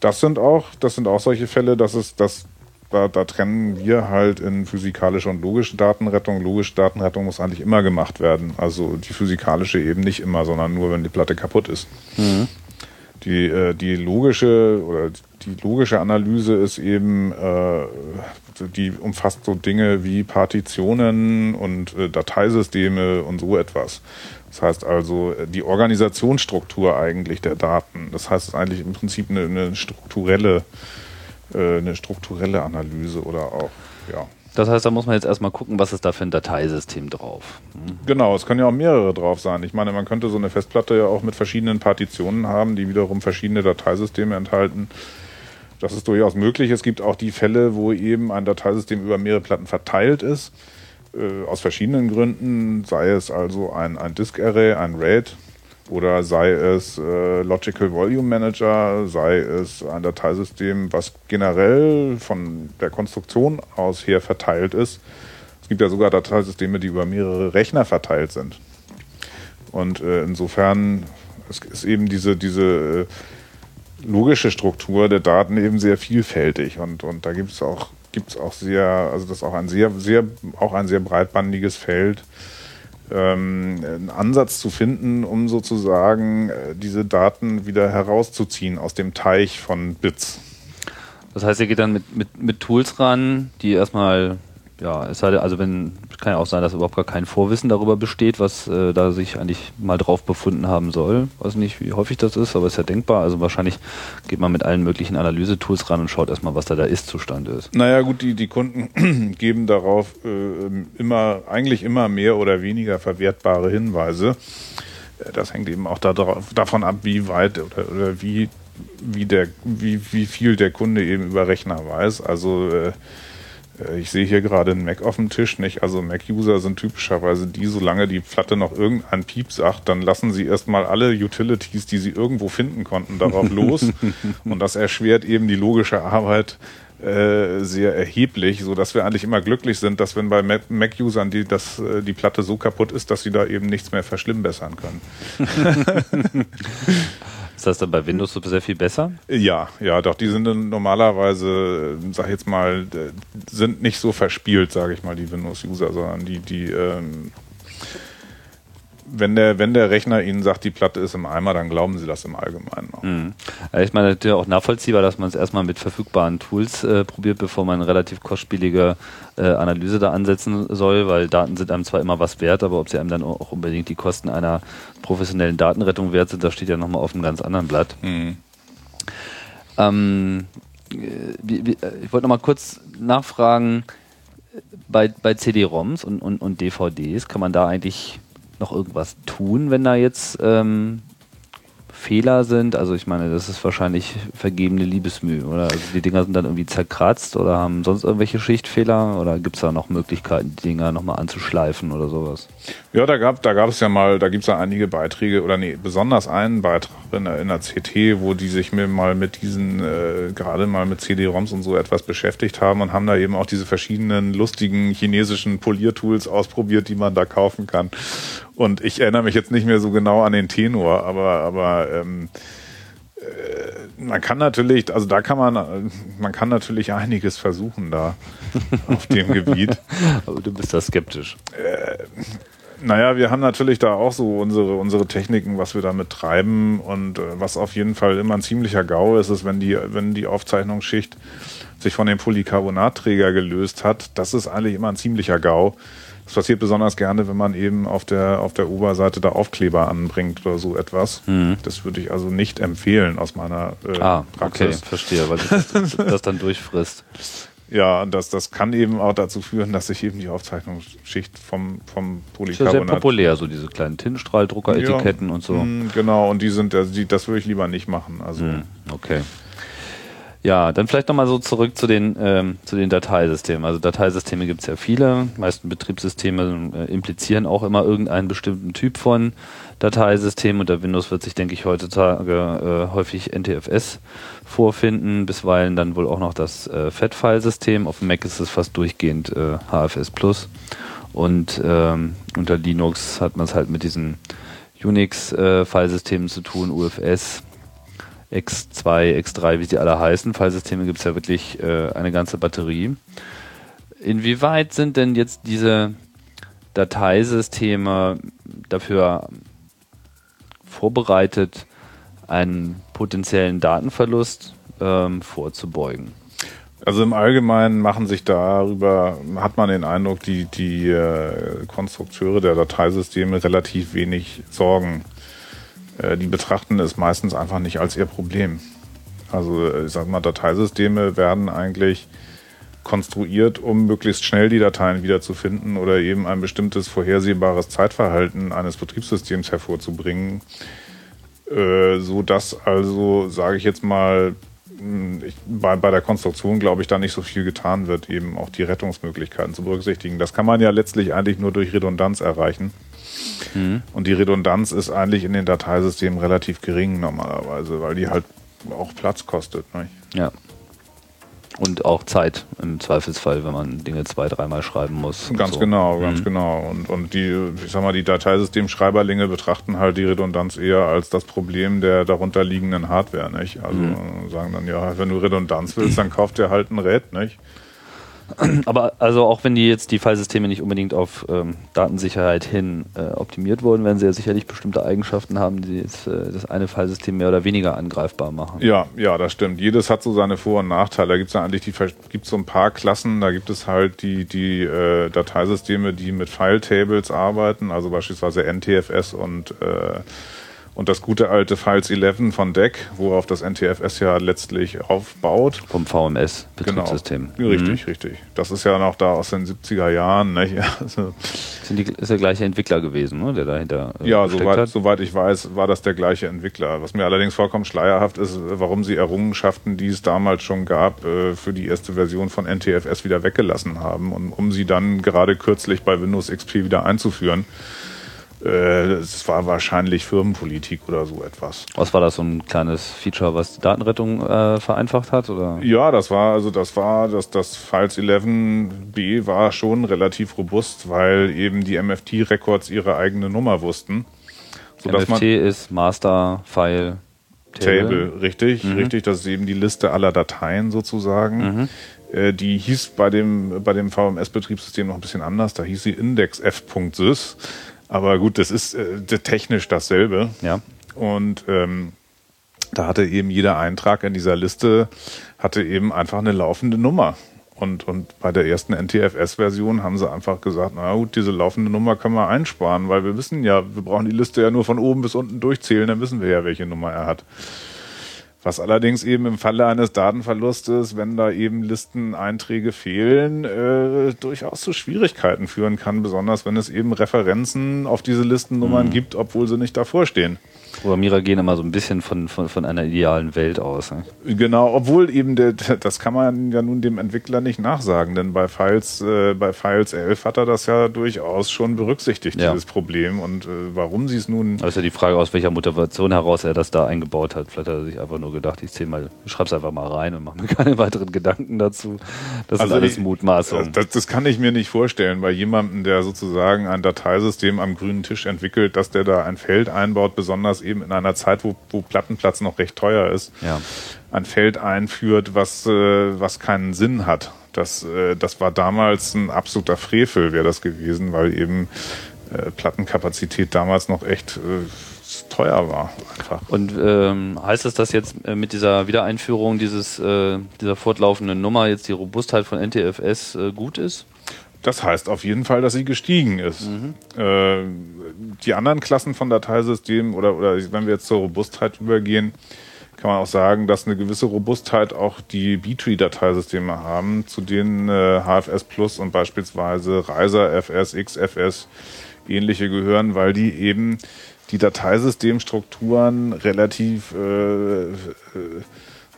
das sind auch, das sind auch solche Fälle, dass es, dass da, da trennen wir halt in physikalische und logische Datenrettung. Logische Datenrettung muss eigentlich immer gemacht werden. Also die physikalische eben nicht immer, sondern nur, wenn die Platte kaputt ist. Mhm. Die, äh, die logische oder die logische Analyse ist eben, äh, die umfasst so Dinge wie Partitionen und äh, Dateisysteme und so etwas. Das heißt also äh, die Organisationsstruktur eigentlich der Daten. Das heißt eigentlich im Prinzip eine, eine strukturelle, äh, eine strukturelle Analyse oder auch, ja. Das heißt, da muss man jetzt erstmal gucken, was ist da für ein Dateisystem drauf. Hm. Genau, es können ja auch mehrere drauf sein. Ich meine, man könnte so eine Festplatte ja auch mit verschiedenen Partitionen haben, die wiederum verschiedene Dateisysteme enthalten. Das ist durchaus möglich. Es gibt auch die Fälle, wo eben ein Dateisystem über mehrere Platten verteilt ist äh, aus verschiedenen Gründen, sei es also ein, ein Disk Array, ein RAID oder sei es äh, Logical Volume Manager, sei es ein Dateisystem, was generell von der Konstruktion aus her verteilt ist. Es gibt ja sogar Dateisysteme, die über mehrere Rechner verteilt sind. Und äh, insofern ist eben diese, diese äh, logische Struktur der Daten eben sehr vielfältig und, und da gibt es auch gibt es auch sehr, also das ist auch ein sehr, sehr, auch ein sehr breitbandiges Feld, ähm, einen Ansatz zu finden, um sozusagen äh, diese Daten wieder herauszuziehen aus dem Teich von Bits. Das heißt, ihr geht dann mit, mit, mit Tools ran, die erstmal ja, es sei, also wenn, kann ja auch sein, dass überhaupt gar kein Vorwissen darüber besteht, was äh, da sich eigentlich mal drauf befunden haben soll. Weiß nicht, wie häufig das ist, aber ist ja denkbar. Also wahrscheinlich geht man mit allen möglichen Analysetools ran und schaut erstmal, was da der Ist-Zustand ist. Naja, gut, die, die Kunden geben darauf äh, immer, eigentlich immer mehr oder weniger verwertbare Hinweise. Äh, das hängt eben auch darauf, davon ab, wie weit oder, oder wie, wie, der, wie, wie viel der Kunde eben über Rechner weiß. Also äh, ich sehe hier gerade einen Mac auf dem Tisch, nicht? Also Mac-User sind typischerweise die, solange die Platte noch irgendein Piep sagt, dann lassen sie erstmal alle Utilities, die sie irgendwo finden konnten, darauf los. Und das erschwert eben die logische Arbeit äh, sehr erheblich, so dass wir eigentlich immer glücklich sind, dass wenn bei Mac-Usern die, dass, äh, die Platte so kaputt ist, dass sie da eben nichts mehr verschlimmbessern können. Ist das dann bei Windows so sehr viel besser? Ja, ja, doch, die sind normalerweise, sag ich jetzt mal, sind nicht so verspielt, sage ich mal, die Windows-User, sondern die, die ähm, wenn der, wenn der Rechner Ihnen sagt, die Platte ist im Eimer, dann glauben Sie das im Allgemeinen auch. Mhm. Ich meine, natürlich auch nachvollziehbar, dass man es erstmal mit verfügbaren Tools äh, probiert, bevor man eine relativ kostspielige äh, Analyse da ansetzen soll, weil Daten sind einem zwar immer was wert, aber ob sie einem dann auch unbedingt die Kosten einer professionellen Datenrettung wert sind, das steht ja nochmal auf einem ganz anderen Blatt. Mhm. Ähm, äh, äh, ich wollte nochmal kurz nachfragen, bei, bei CD-ROMs und, und, und DVDs kann man da eigentlich noch irgendwas tun, wenn da jetzt ähm, Fehler sind? Also ich meine, das ist wahrscheinlich vergebene Liebesmühe, oder? Also die Dinger sind dann irgendwie zerkratzt oder haben sonst irgendwelche Schichtfehler oder gibt es da noch Möglichkeiten, die Dinger nochmal anzuschleifen oder sowas? Ja, da gab da es ja mal, da gibt es ja einige Beiträge oder nee, besonders einen Beitrag in der, in der CT, wo die sich mir mal mit diesen, äh, gerade mal mit CD-ROMs und so etwas beschäftigt haben und haben da eben auch diese verschiedenen lustigen chinesischen Poliertools ausprobiert, die man da kaufen kann Und ich erinnere mich jetzt nicht mehr so genau an den Tenor, aber, aber ähm, äh, man kann natürlich, also da kann man, man kann natürlich einiges versuchen da auf dem Gebiet. Aber du bist da skeptisch. Äh, naja, wir haben natürlich da auch so unsere, unsere Techniken, was wir damit treiben und äh, was auf jeden Fall immer ein ziemlicher GAU ist, ist, wenn die, wenn die Aufzeichnungsschicht sich von dem Polycarbonatträger gelöst hat. Das ist eigentlich immer ein ziemlicher GAU. Das passiert besonders gerne, wenn man eben auf der, auf der Oberseite da Aufkleber anbringt oder so etwas. Mhm. Das würde ich also nicht empfehlen aus meiner äh, ah, Praxis. Okay, verstehe, weil das, das dann durchfrisst. Ja, das, das kann eben auch dazu führen, dass sich eben die Aufzeichnungsschicht vom, vom Polycarbonat... Das ist sehr populär, so diese kleinen Tintenstrahldrucker-Etiketten ja, und so. Mm, genau, und die sind, also die, das würde ich lieber nicht machen. Also. Hm, okay. Ja, dann vielleicht nochmal so zurück zu den, ähm, zu den Dateisystemen. Also Dateisysteme gibt es ja viele. Die meisten Betriebssysteme äh, implizieren auch immer irgendeinen bestimmten Typ von Dateisystem. Unter Windows wird sich, denke ich, heutzutage äh, häufig NTFS vorfinden, bisweilen dann wohl auch noch das äh, FAT-File-System. Auf dem Mac ist es fast durchgehend äh, HFS Plus. Und ähm, unter Linux hat man es halt mit diesen Unix-Filesystemen äh, zu tun, UFS, X2, X3, wie sie alle heißen. Filesysteme gibt es ja wirklich äh, eine ganze Batterie. Inwieweit sind denn jetzt diese Dateisysteme dafür vorbereitet, einen potenziellen Datenverlust ähm, vorzubeugen? Also im Allgemeinen machen sich darüber, hat man den Eindruck, die, die äh, Konstrukteure der Dateisysteme relativ wenig Sorgen die betrachten es meistens einfach nicht als ihr Problem. Also äh, ich sag mal, Dateisysteme werden eigentlich konstruiert, um möglichst schnell die Dateien wiederzufinden oder eben ein bestimmtes vorhersehbares Zeitverhalten eines Betriebssystems hervorzubringen, äh, so dass also, sage ich jetzt mal, hm, ich, bei, bei der Konstruktion glaube ich da nicht so viel getan wird, eben auch die Rettungsmöglichkeiten zu berücksichtigen. Das kann man ja letztlich eigentlich nur durch Redundanz erreichen. Mhm. Und die Redundanz ist eigentlich in den Dateisystemen relativ gering normalerweise, weil die halt auch Platz kostet. Nicht? Ja. Und auch Zeit im Zweifelsfall, wenn man Dinge zwei, dreimal schreiben muss. Ganz so. genau, ganz mhm. genau. Und, und die, ich sag mal, die Dateisystemschreiberlinge betrachten halt die Redundanz eher als das Problem der darunterliegenden Hardware, nicht? Also mhm. sagen dann, ja, wenn du Redundanz willst, dann kauf dir halt ein RAID, nicht? Aber also auch wenn die jetzt die Fallsysteme nicht unbedingt auf ähm, Datensicherheit hin äh, optimiert wurden, werden sie ja sicherlich bestimmte Eigenschaften haben, die jetzt, äh, das eine Fallsystem mehr oder weniger angreifbar machen. Ja, ja, das stimmt. Jedes hat so seine Vor- und Nachteile. Da gibt es ja eigentlich die gibt so ein paar Klassen. Da gibt es halt die die äh, Dateisysteme, die mit File-Tables arbeiten, also beispielsweise NTFS und äh, und das gute alte Files 11 von DEC, worauf das NTFS ja letztlich aufbaut. Vom VMS-Betriebssystem. Genau. Richtig, mhm. richtig. Das ist ja noch da aus den 70er Jahren. Ne? Also Sind die, ist der gleiche Entwickler gewesen, ne? der dahinter äh, Ja, soweit, soweit ich weiß, war das der gleiche Entwickler. Was mir allerdings vollkommen schleierhaft ist, warum sie Errungenschaften, die es damals schon gab, äh, für die erste Version von NTFS wieder weggelassen haben und um sie dann gerade kürzlich bei Windows XP wieder einzuführen. Äh, es war wahrscheinlich Firmenpolitik oder so etwas. Was war das so ein kleines Feature, was die Datenrettung äh, vereinfacht hat? Oder? Ja, das war also das war das das Files 11b war schon relativ robust, weil eben die MFT Records ihre eigene Nummer wussten. MFT ist Master File Table, Table richtig, mhm. richtig. Das ist eben die Liste aller Dateien sozusagen. Mhm. Äh, die hieß bei dem, bei dem VMS-Betriebssystem noch ein bisschen anders. Da hieß sie indexf.sys. Aber gut, das ist äh, technisch dasselbe. Ja. Und ähm, da hatte eben jeder Eintrag in dieser Liste hatte eben einfach eine laufende Nummer. Und, und bei der ersten NTFS-Version haben sie einfach gesagt, na gut, diese laufende Nummer können wir einsparen, weil wir wissen ja, wir brauchen die Liste ja nur von oben bis unten durchzählen, dann wissen wir ja, welche Nummer er hat. Was allerdings eben im Falle eines Datenverlustes, wenn da eben Listeneinträge fehlen, äh, durchaus zu Schwierigkeiten führen kann, besonders wenn es eben Referenzen auf diese Listennummern mhm. gibt, obwohl sie nicht davor stehen. Programmierer gehen immer so ein bisschen von, von, von einer idealen Welt aus. Ne? Genau, obwohl eben der, das kann man ja nun dem Entwickler nicht nachsagen, denn bei Files, äh, bei Files 11 hat er das ja durchaus schon berücksichtigt, Ja. dieses Problem. Und äh, warum sie es nun Aber ist ja die Frage, aus welcher Motivation heraus er das da eingebaut hat. Vielleicht hat er sich einfach nur gedacht, ich zähl mal, schreib's einfach mal rein und mache mir keine weiteren Gedanken dazu. Das ist alles Mutmaßung. Das, das kann ich mir nicht vorstellen bei jemandem, der sozusagen ein Dateisystem am grünen Tisch entwickelt, dass der da ein Feld einbaut, besonders eben in einer Zeit, wo, wo Plattenplatz noch recht teuer ist. ja. ein Feld einführt, was, äh, was keinen Sinn hat. Das, äh, das war damals ein absoluter Frevel, wäre das gewesen, weil eben äh, Plattenkapazität damals noch echt äh, teuer war. Einfach. Und ähm, heißt das, dass jetzt äh, mit dieser Wiedereinführung dieses, äh, dieser fortlaufenden Nummer jetzt die Robustheit von NTFS äh, gut ist? Das heißt auf jeden Fall, dass sie gestiegen ist. Äh, die anderen Klassen von Dateisystemen oder, oder wenn wir jetzt zur Robustheit übergehen, kann man auch sagen, dass eine gewisse Robustheit auch die B-Tree-Dateisysteme haben, zu denen äh, HFS Plus und beispielsweise Reiser FS, XFS ähnliche gehören, weil die eben die Dateisystemstrukturen relativ, äh, äh,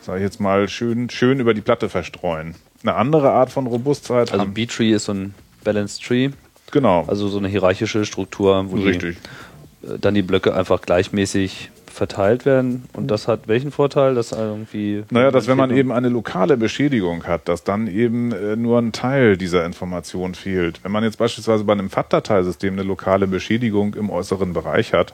sage ich jetzt mal, schön, schön über die Platte verstreuen. Eine andere Art von Robustheit Also B-Tree ist so ein Balanced Tree, Genau. also so eine hierarchische Struktur, wo. Die, äh, dann die Blöcke einfach gleichmäßig verteilt werden. Und das hat welchen Vorteil? Dass irgendwie. Naja, dass wenn man eben eine lokale Beschädigung hat, dass dann eben äh, nur ein Teil dieser Information fehlt. Wenn man jetzt beispielsweise bei einem FAT-Dateisystem eine lokale Beschädigung im äußeren Bereich hat,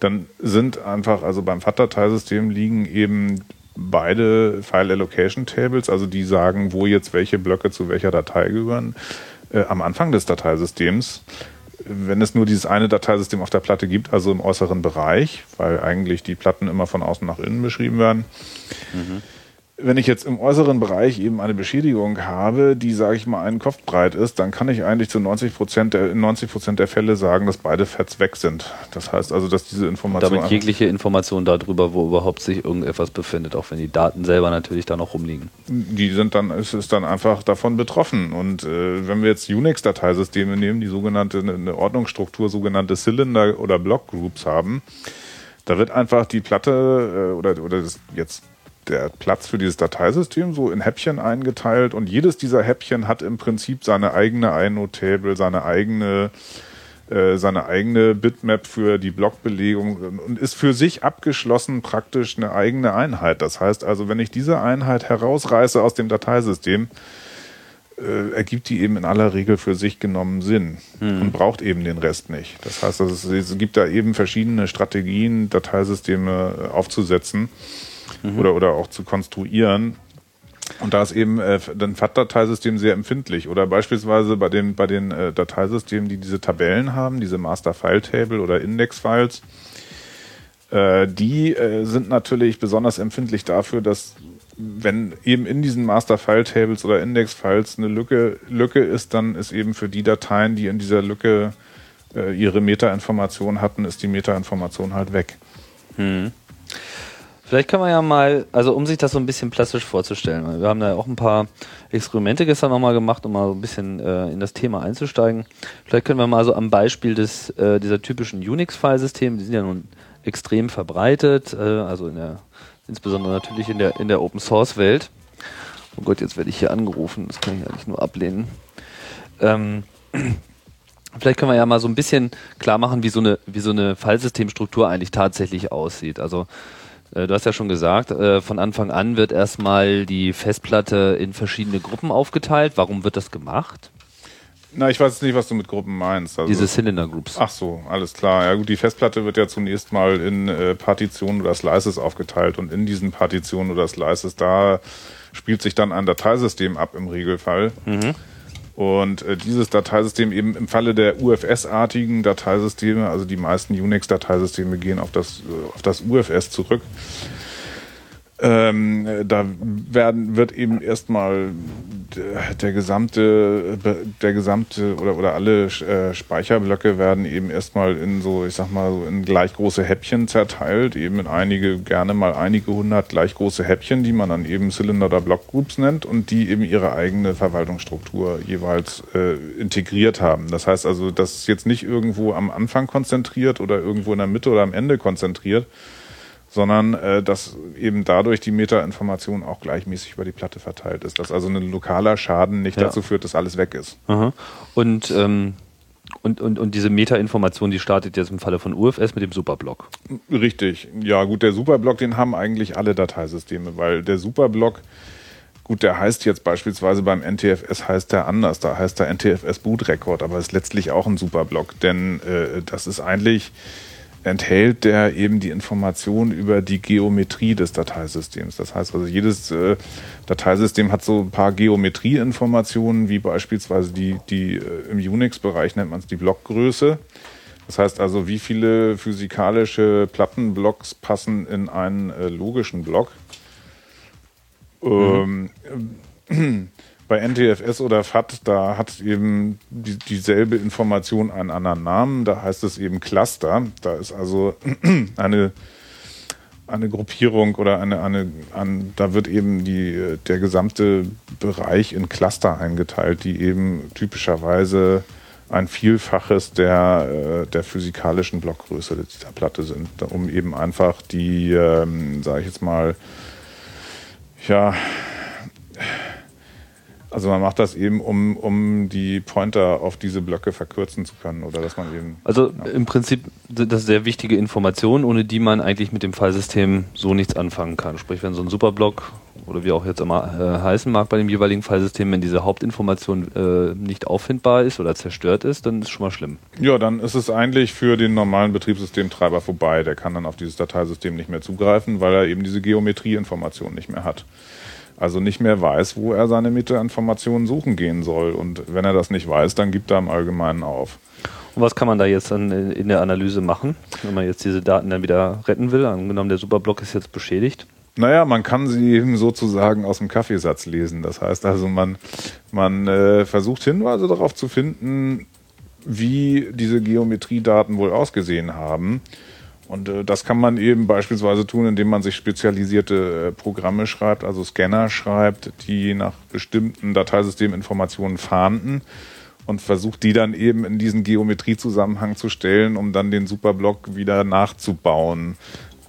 dann sind einfach, also beim FAT-Dateisystem liegen eben beide File Allocation Tables, also die sagen, wo jetzt welche Blöcke zu welcher Datei gehören, äh, am Anfang des Dateisystems. Wenn es nur dieses eine Dateisystem auf der Platte gibt, also im äußeren Bereich, weil eigentlich die Platten immer von außen nach innen beschrieben werden. Wenn ich jetzt im äußeren Bereich eben eine Beschädigung habe, die, sage ich mal, einen Kopf breit ist, dann kann ich eigentlich zu 90 Prozent der, in 90 Prozent der Fälle sagen, dass beide Fats weg sind. Das heißt also, dass diese Information damit jegliche Information darüber, wo überhaupt sich irgendetwas befindet, auch wenn die Daten selber natürlich da noch rumliegen. die sind dann, es ist dann einfach davon betroffen. Und äh, wenn wir jetzt Unix-Dateisysteme nehmen, die sogenannte, eine- eine Ordnungsstruktur, sogenannte Cylinder- oder Block-Groups haben, da wird einfach die Platte äh, oder, oder das jetzt der Platz für dieses Dateisystem so in Häppchen eingeteilt und jedes dieser Häppchen hat im Prinzip seine eigene inode-Table, seine eigene äh, seine eigene Bitmap für die Blockbelegung und ist für sich abgeschlossen praktisch eine eigene Einheit. Das heißt also, wenn ich diese Einheit herausreiße aus dem Dateisystem, äh, ergibt die eben in aller Regel für sich genommen Sinn und braucht eben den Rest nicht. Das heißt, es, es gibt da eben verschiedene Strategien, Dateisysteme äh, aufzusetzen oder, oder auch zu konstruieren. Und da ist eben äh, ein FAT-Dateisystem sehr empfindlich. Oder beispielsweise bei den, bei den äh, Dateisystemen, die diese Tabellen haben, diese Master-File-Table oder Index-Files, äh, die äh, sind natürlich besonders empfindlich dafür, dass wenn eben in diesen Master-File-Tables oder Index-Files eine Lücke, Lücke ist, dann ist eben für die Dateien, die in dieser Lücke äh, ihre Meta-Information hatten, ist die Meta-Information halt weg. Vielleicht kann man ja mal, also um sich das so ein bisschen plastisch vorzustellen, wir haben da auch ein paar Experimente gestern nochmal gemacht, um mal so ein bisschen äh, in das Thema einzusteigen. Vielleicht können wir mal so am Beispiel des, äh, dieser typischen Unix-File-Systeme, die sind ja nun extrem verbreitet, äh, also in der, insbesondere natürlich in der, in der Open-Source-Welt. Oh Gott, jetzt werde ich hier angerufen, das kann ich eigentlich nur ablehnen. Ähm, Vielleicht können wir ja mal so ein bisschen klar machen, wie so eine, wie so eine Fallsystemstruktur eigentlich tatsächlich aussieht. Also du hast ja schon gesagt, äh, von Anfang an wird erstmal die Festplatte in verschiedene Gruppen aufgeteilt. Warum wird das gemacht? Na, ich weiß jetzt nicht, was du mit Gruppen meinst. Also, Diese Cylinder Groups. Ach so, alles klar. Ja gut, die Festplatte wird ja zunächst mal in äh, Partitionen oder Slices aufgeteilt und in diesen Partitionen oder Slices, da spielt sich dann ein Dateisystem ab im Regelfall. Und äh, dieses Dateisystem eben im Falle der UFS-artigen Dateisysteme, also die meisten Unix-Dateisysteme gehen auf das, äh, auf das UFS zurück. Ähm, äh, da werden, wird eben erstmal der gesamte, der gesamte oder, oder alle äh, Speicherblöcke werden eben erstmal in so, ich sag mal, in gleich große Häppchen zerteilt, eben in einige, gerne mal einige hundert gleich große Häppchen, die man dann eben Cylinder oder Blockgroups nennt und die eben ihre eigene Verwaltungsstruktur jeweils äh, integriert haben. Das heißt also, das ist jetzt nicht irgendwo am Anfang konzentriert oder irgendwo in der Mitte oder am Ende konzentriert, sondern äh, dass eben dadurch die Metainformation auch gleichmäßig über die Platte verteilt ist. Dass also ein lokaler Schaden nicht ja. dazu führt, dass alles weg ist. Aha. Und, ähm, und, und, und diese Metainformation, die startet jetzt im Falle von UFS mit dem Superblock. Richtig. Ja, gut, der Superblock, den haben eigentlich alle Dateisysteme, weil der Superblock Gut, der heißt jetzt beispielsweise beim NTFS heißt der anders, da heißt der NTFS Boot Record, aber ist letztlich auch ein Superblock, denn äh, das ist eigentlich enthält der eben die Information über die Geometrie des Dateisystems. Das heißt also, jedes äh, Dateisystem hat so ein paar Geometrieinformationen, wie beispielsweise die, die äh, im Unix-Bereich nennt man es die Blockgröße. Das heißt also, wie viele physikalische Plattenblocks passen in einen äh, logischen Block. Mhm. Ähm, bei NTFS oder FAT, da hat eben die, dieselbe Information einen anderen Namen. Da heißt es eben Cluster. Da ist also eine, eine Gruppierung oder eine, eine, eine, da wird eben die, der gesamte Bereich in Cluster eingeteilt, die eben typischerweise ein Vielfaches der, äh, der physikalischen Blockgröße dieser Platte sind, um eben einfach die, ähm, sage ich jetzt mal, ja, also man macht das eben, um, um die Pointer auf diese Blöcke verkürzen zu können oder dass man eben. Also ja. im Prinzip sind das sehr wichtige Informationen, ohne die man eigentlich mit dem Fallsystem so nichts anfangen kann. Sprich, wenn so ein Superblock oder wie auch jetzt immer äh, heißen mag bei dem jeweiligen Fallsystem, wenn diese Hauptinformation äh, nicht auffindbar ist oder zerstört ist, dann ist es schon mal schlimm. Ja, dann ist es eigentlich für den normalen Betriebssystemtreiber vorbei. Der kann dann auf dieses Dateisystem nicht mehr zugreifen, weil er eben diese Geometrieinformation nicht mehr hat also nicht mehr weiß, wo er seine Metainformationen suchen gehen soll. Und wenn er das nicht weiß, dann gibt er im Allgemeinen auf. Und was kann man da jetzt dann in der Analyse machen, wenn man jetzt diese Daten dann wieder retten will? Angenommen, der Superblock ist jetzt beschädigt. Naja, man kann sie eben sozusagen aus dem Kaffeesatz lesen. Das heißt also, man, man äh, versucht Hinweise darauf zu finden, wie diese Geometriedaten wohl ausgesehen haben. Und äh, das kann man eben beispielsweise tun, indem man sich spezialisierte äh, Programme schreibt, also Scanner schreibt, die nach bestimmten Dateisysteminformationen fahnden und versucht die dann eben in diesen Geometriezusammenhang zu stellen, um dann den Superblock wieder nachzubauen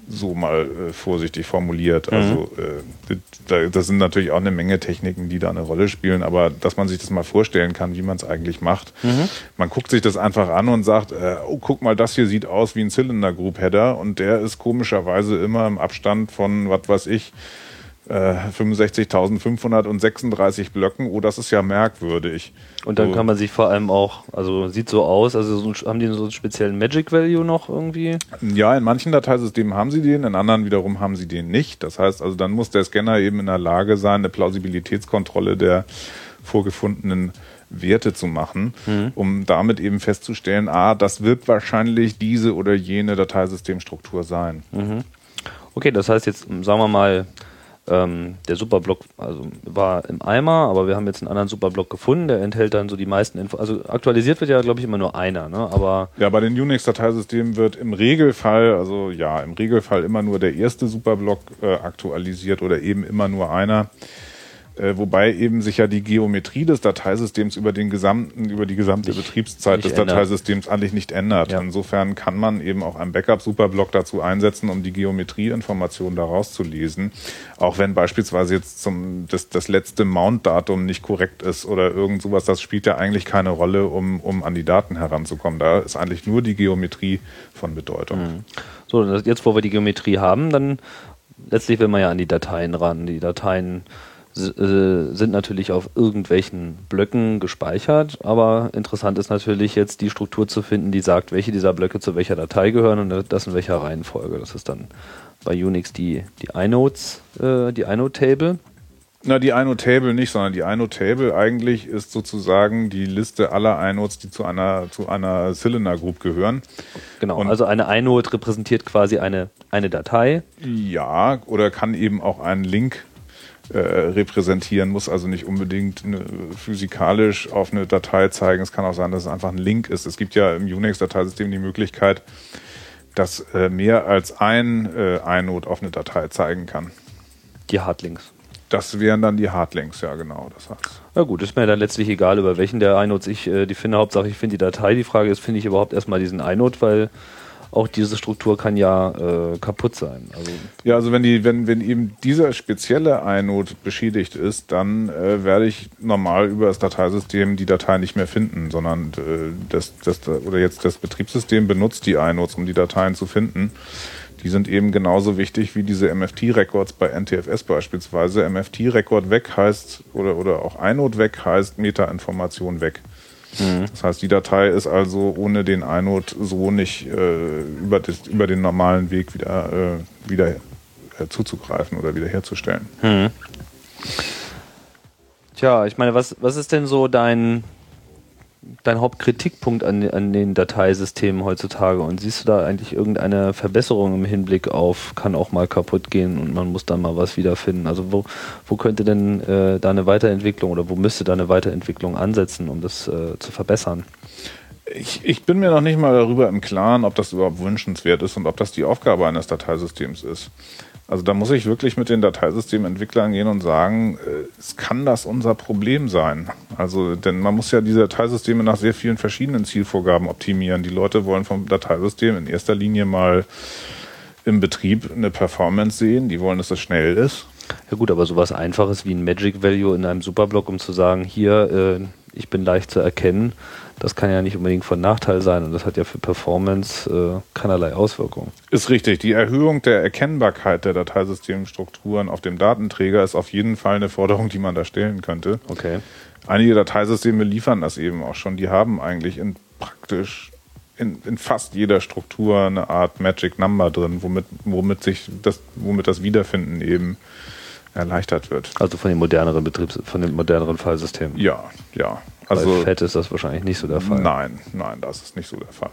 so mal äh, vorsichtig formuliert. Mhm. Also äh, das sind natürlich auch eine Menge Techniken, die da eine Rolle spielen, aber dass man sich das mal vorstellen kann, wie man es eigentlich macht. Mhm. Man guckt sich das einfach an und sagt, äh, oh, guck mal, das hier sieht aus wie ein Cylinder Group Header und der ist komischerweise immer im Abstand von, was weiß ich, 65.536 äh, Blöcken, oh, das ist ja merkwürdig. Und dann so. kann man sich vor allem auch, also sieht so aus, also so, haben die so einen speziellen Magic Value noch irgendwie? Ja, in manchen Dateisystemen haben sie den, in anderen wiederum haben sie den nicht. Das heißt, also dann muss der Scanner eben in der Lage sein, eine Plausibilitätskontrolle der vorgefundenen Werte zu machen, mhm. um damit eben festzustellen, ah, das wird wahrscheinlich diese oder jene Dateisystemstruktur sein. Mhm. Okay, das heißt jetzt, sagen wir mal, ähm, der Superblock also war im Eimer, aber wir haben jetzt einen anderen Superblock gefunden, der enthält dann so die meisten Infos. Also aktualisiert wird ja, glaube ich, immer nur einer, ne? Aber ja, bei den Unix-Dateisystemen wird im Regelfall, also ja, im Regelfall immer nur der erste Superblock äh, aktualisiert oder eben immer nur einer. Äh, wobei eben sich ja die Geometrie des Dateisystems über den gesamten, über die gesamte nicht, Betriebszeit nicht des ändert. Dateisystems eigentlich nicht ändert. Ja. Insofern kann man eben auch einen Backup-Superblock dazu einsetzen, um die Geometrieinformationen daraus zu lesen. Auch wenn beispielsweise jetzt zum, das, das letzte Mount-Datum nicht korrekt ist oder irgend sowas, das spielt ja eigentlich keine Rolle, um, um an die Daten heranzukommen. Da ist eigentlich nur die Geometrie von Bedeutung. Mhm. So, jetzt wo wir die Geometrie haben, dann letztlich will man ja an die Dateien ran. Die Dateien sind natürlich auf irgendwelchen Blöcken gespeichert, aber interessant ist natürlich jetzt die Struktur zu finden, die sagt, welche dieser Blöcke zu welcher Datei gehören und das in welcher Reihenfolge. Das ist dann bei Unix die, die inodes, äh, die inode-Table. Na, die inode-Table nicht, sondern die inode-Table eigentlich ist sozusagen die Liste aller Inodes, die zu einer, zu einer Cylinder Group gehören. Genau, und also eine Inode repräsentiert quasi eine, eine Datei. Ja, oder kann eben auch einen Link äh, repräsentieren, muss also nicht unbedingt eine, physikalisch auf eine Datei zeigen. Es kann auch sein, dass es einfach ein Link ist. Es gibt ja im Unix-Dateisystem die Möglichkeit, dass äh, mehr als ein äh, Inode auf eine Datei zeigen kann. Die Hardlinks. Das wären dann die Hardlinks, ja genau. Das heißt. Na gut, ist mir dann letztlich egal, über welchen der Inodes ich äh, die finde. Hauptsache ich finde die Datei. Die Frage ist, finde ich überhaupt erstmal diesen Inode, weil auch diese Struktur kann ja äh, kaputt sein. Also ja, also wenn die, wenn, wenn eben dieser spezielle Inode beschädigt ist, dann äh, werde ich normal über das Dateisystem die Datei nicht mehr finden, sondern äh, das, das, oder jetzt das Betriebssystem benutzt die Inodes, um die Dateien zu finden. Die sind eben genauso wichtig wie diese MFT-Records bei NTFS beispielsweise. MFT-Record weg heißt, oder, oder auch Inode weg heißt Meta-Information weg. Mhm. Das heißt, die Datei ist also ohne den Inode so nicht äh, über, das, über den normalen Weg wieder, äh, wieder äh, zuzugreifen oder wiederherzustellen. Mhm. Tja, ich meine, was, was ist denn so dein, dein Hauptkritikpunkt an, an den Dateisystemen heutzutage? Und siehst du da eigentlich irgendeine Verbesserung im Hinblick auf, kann auch mal kaputt gehen und man muss dann mal was wiederfinden? Also wo, wo könnte denn äh, da eine Weiterentwicklung oder wo müsste da eine Weiterentwicklung ansetzen, um das äh, zu verbessern? Ich, ich bin mir noch nicht mal darüber im Klaren, ob das überhaupt wünschenswert ist und ob das die Aufgabe eines Dateisystems ist. Also da muss ich wirklich mit den Dateisystementwicklern gehen und sagen, äh, es kann das unser Problem sein. Also, denn man muss ja diese Dateisysteme nach sehr vielen verschiedenen Zielvorgaben optimieren. Die Leute wollen vom Dateisystem in erster Linie mal im Betrieb eine Performance sehen. Die wollen, dass das schnell ist. Ja gut, aber sowas Einfaches wie ein Magic Value in einem Superblock, um zu sagen, hier, äh, ich bin leicht zu erkennen, das kann ja nicht unbedingt von Nachteil sein und das hat ja für Performance äh, keinerlei Auswirkungen. Ist richtig. Die Erhöhung der Erkennbarkeit der Dateisystemstrukturen auf dem Datenträger ist auf jeden Fall eine Forderung, die man da stellen könnte. Okay. Einige Dateisysteme liefern das eben auch schon. Die haben eigentlich in praktisch in, in fast jeder Struktur eine Art Magic Number drin, womit, womit sich das, womit das Wiederfinden eben erleichtert wird. Also von den moderneren Betriebs, von den moderneren Fallsystemen. Ja, ja. Also Bei FAT ist das wahrscheinlich nicht so der Fall. Nein, nein, das ist nicht so der Fall.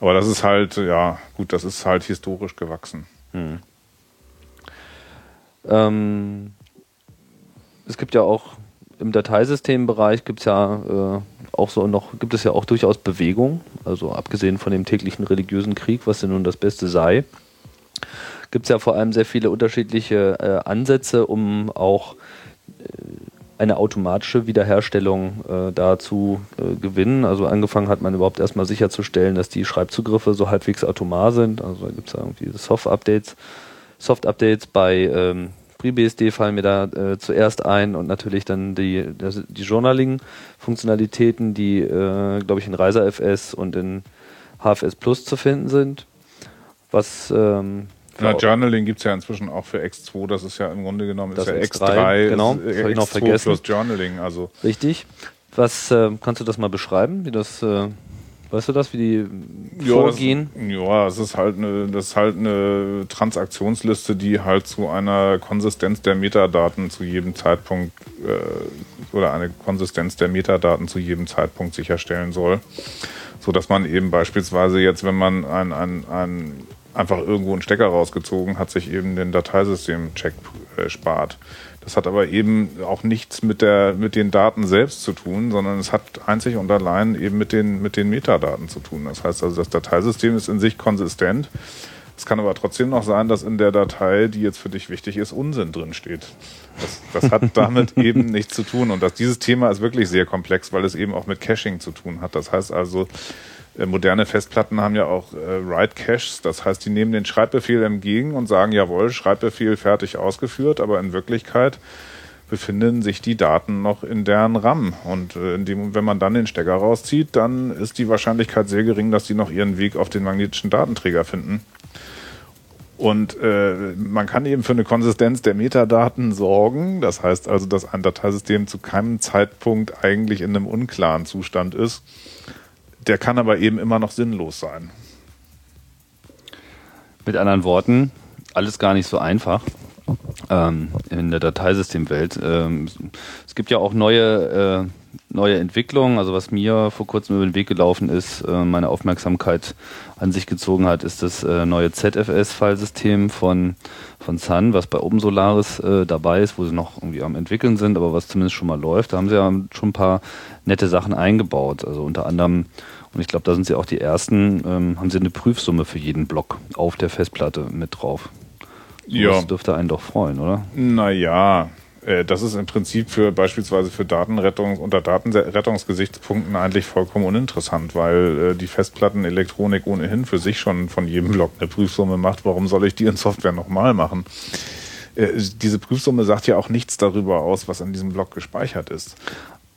Aber das ist halt, ja, gut, das ist halt historisch gewachsen. Hm. Ähm, es gibt ja auch im Dateisystembereich gibt es ja äh, auch so noch, gibt es ja auch durchaus Bewegung, also abgesehen von dem täglichen religiösen Krieg, was denn nun das Beste sei, gibt es ja vor allem sehr viele unterschiedliche äh, Ansätze, um auch äh, eine automatische Wiederherstellung äh, da zu äh, gewinnen. Also angefangen hat man überhaupt erstmal sicherzustellen, dass die Schreibzugriffe so halbwegs atomar sind. Also da gibt es irgendwie Soft-Updates. Soft-Updates bei ähm, FreeBSD fallen mir da äh, zuerst ein und natürlich dann die, die Journaling-Funktionalitäten, die, äh, glaube ich, in ReiserFS und in HFS Plus zu finden sind. Was ähm, ja, Journaling gibt es ja inzwischen auch für X2, das ist ja im Grunde genommen das ja X3, X3 genau, das habe ich noch vergessen. plus Journaling, also. Richtig. Was äh, kannst du das mal beschreiben, wie das äh, Weißt du das, wie die ja, vorgehen? Das, ja, es ist halt eine, das ist halt eine Transaktionsliste, die halt zu einer Konsistenz der Metadaten zu jedem Zeitpunkt äh, oder eine Konsistenz der Metadaten zu jedem Zeitpunkt sicherstellen soll. So dass man eben beispielsweise jetzt, wenn man ein, ein, ein einfach irgendwo einen Stecker rausgezogen, hat sich eben den Dateisystem-Check äh, spart. Das hat aber eben auch nichts mit, der, mit den Daten selbst zu tun, sondern es hat einzig und allein eben mit den, mit den Metadaten zu tun. Das heißt also, das Dateisystem ist in sich konsistent. Es kann aber trotzdem noch sein, dass in der Datei, die jetzt für dich wichtig ist, Unsinn drin steht. Das, das hat damit eben nichts zu tun. Und das, dieses Thema ist wirklich sehr komplex, weil es eben auch mit Caching zu tun hat. Das heißt also, äh, moderne Festplatten haben ja auch äh, Write Caches, das heißt, die nehmen den Schreibbefehl entgegen und sagen, jawohl, Schreibbefehl fertig ausgeführt, aber in Wirklichkeit befinden sich die Daten noch in deren RAM. Und äh, dem, wenn man dann den Stecker rauszieht, dann ist die Wahrscheinlichkeit sehr gering, dass die noch ihren Weg auf den magnetischen Datenträger finden. Und äh, man kann eben für eine Konsistenz der Metadaten sorgen. Das heißt also, dass ein Dateisystem zu keinem Zeitpunkt eigentlich in einem unklaren Zustand ist der kann aber eben immer noch sinnlos sein. Mit anderen Worten, alles gar nicht so einfach ähm, in der Dateisystemwelt. Ähm, es gibt ja auch neue, äh, neue Entwicklung. Also was mir vor kurzem über den Weg gelaufen ist, äh, meine Aufmerksamkeit an sich gezogen hat, ist das äh, neue ZFS-Filesystem von, von Sun, was bei OpenSolaris äh, dabei ist, wo sie noch irgendwie am entwickeln sind, aber was zumindest schon mal läuft. Da haben sie ja schon ein paar nette Sachen eingebaut. Also unter anderem, und ich glaube, da sind sie auch die ersten, ähm, haben sie eine Prüfsumme für jeden Block auf der Festplatte mit drauf. Ja. Das dürfte einen doch freuen, oder? Naja, äh, das ist im Prinzip für beispielsweise für Datenrettung unter Datenrettungsgesichtspunkten eigentlich vollkommen uninteressant, weil äh, die Festplattenelektronik ohnehin für sich schon von jedem Block eine Prüfsumme macht. Warum soll ich die in Software nochmal machen? Äh, diese Prüfsumme sagt ja auch nichts darüber aus, was an diesem Block gespeichert ist.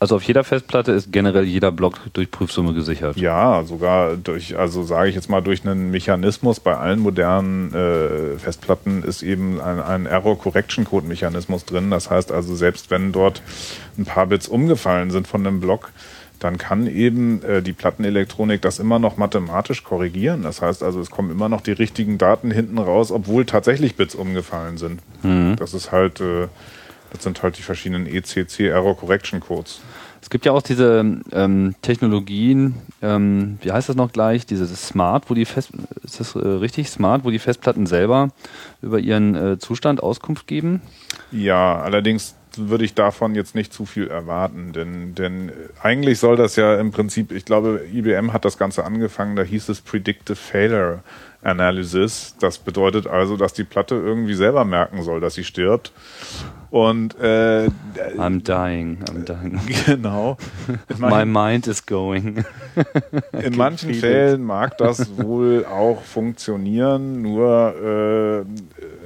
Also auf jeder Festplatte ist generell jeder Block durch Prüfsumme gesichert. Ja, sogar durch, also sage ich jetzt mal, durch einen Mechanismus bei allen modernen äh, Festplatten ist eben ein, ein Error-Correction-Code-Mechanismus drin. Das heißt also, selbst wenn dort ein paar Bits umgefallen sind von einem Block, dann kann eben äh, die Plattenelektronik das immer noch mathematisch korrigieren. Das heißt also, es kommen immer noch die richtigen Daten hinten raus, obwohl tatsächlich Bits umgefallen sind. Mhm. Das ist halt, äh, das sind halt die verschiedenen ECC Error Correction Codes. Es gibt ja auch diese ähm, Technologien, ähm, wie heißt das noch gleich, diese Smart, wo die Fest, ist das äh, richtig Smart, wo die Festplatten selber über ihren äh, Zustand Auskunft geben? Ja, allerdings würde ich davon jetzt nicht zu viel erwarten, denn, denn eigentlich soll das ja im Prinzip, ich glaube, IBM hat das Ganze angefangen, da hieß es Predictive Failure Analysis. Das bedeutet also, dass die Platte irgendwie selber merken soll, dass sie stirbt. Und äh, I'm dying, I'm dying. genau. My mind is going. in manchen. Fällen mag das wohl auch funktionieren, nur äh,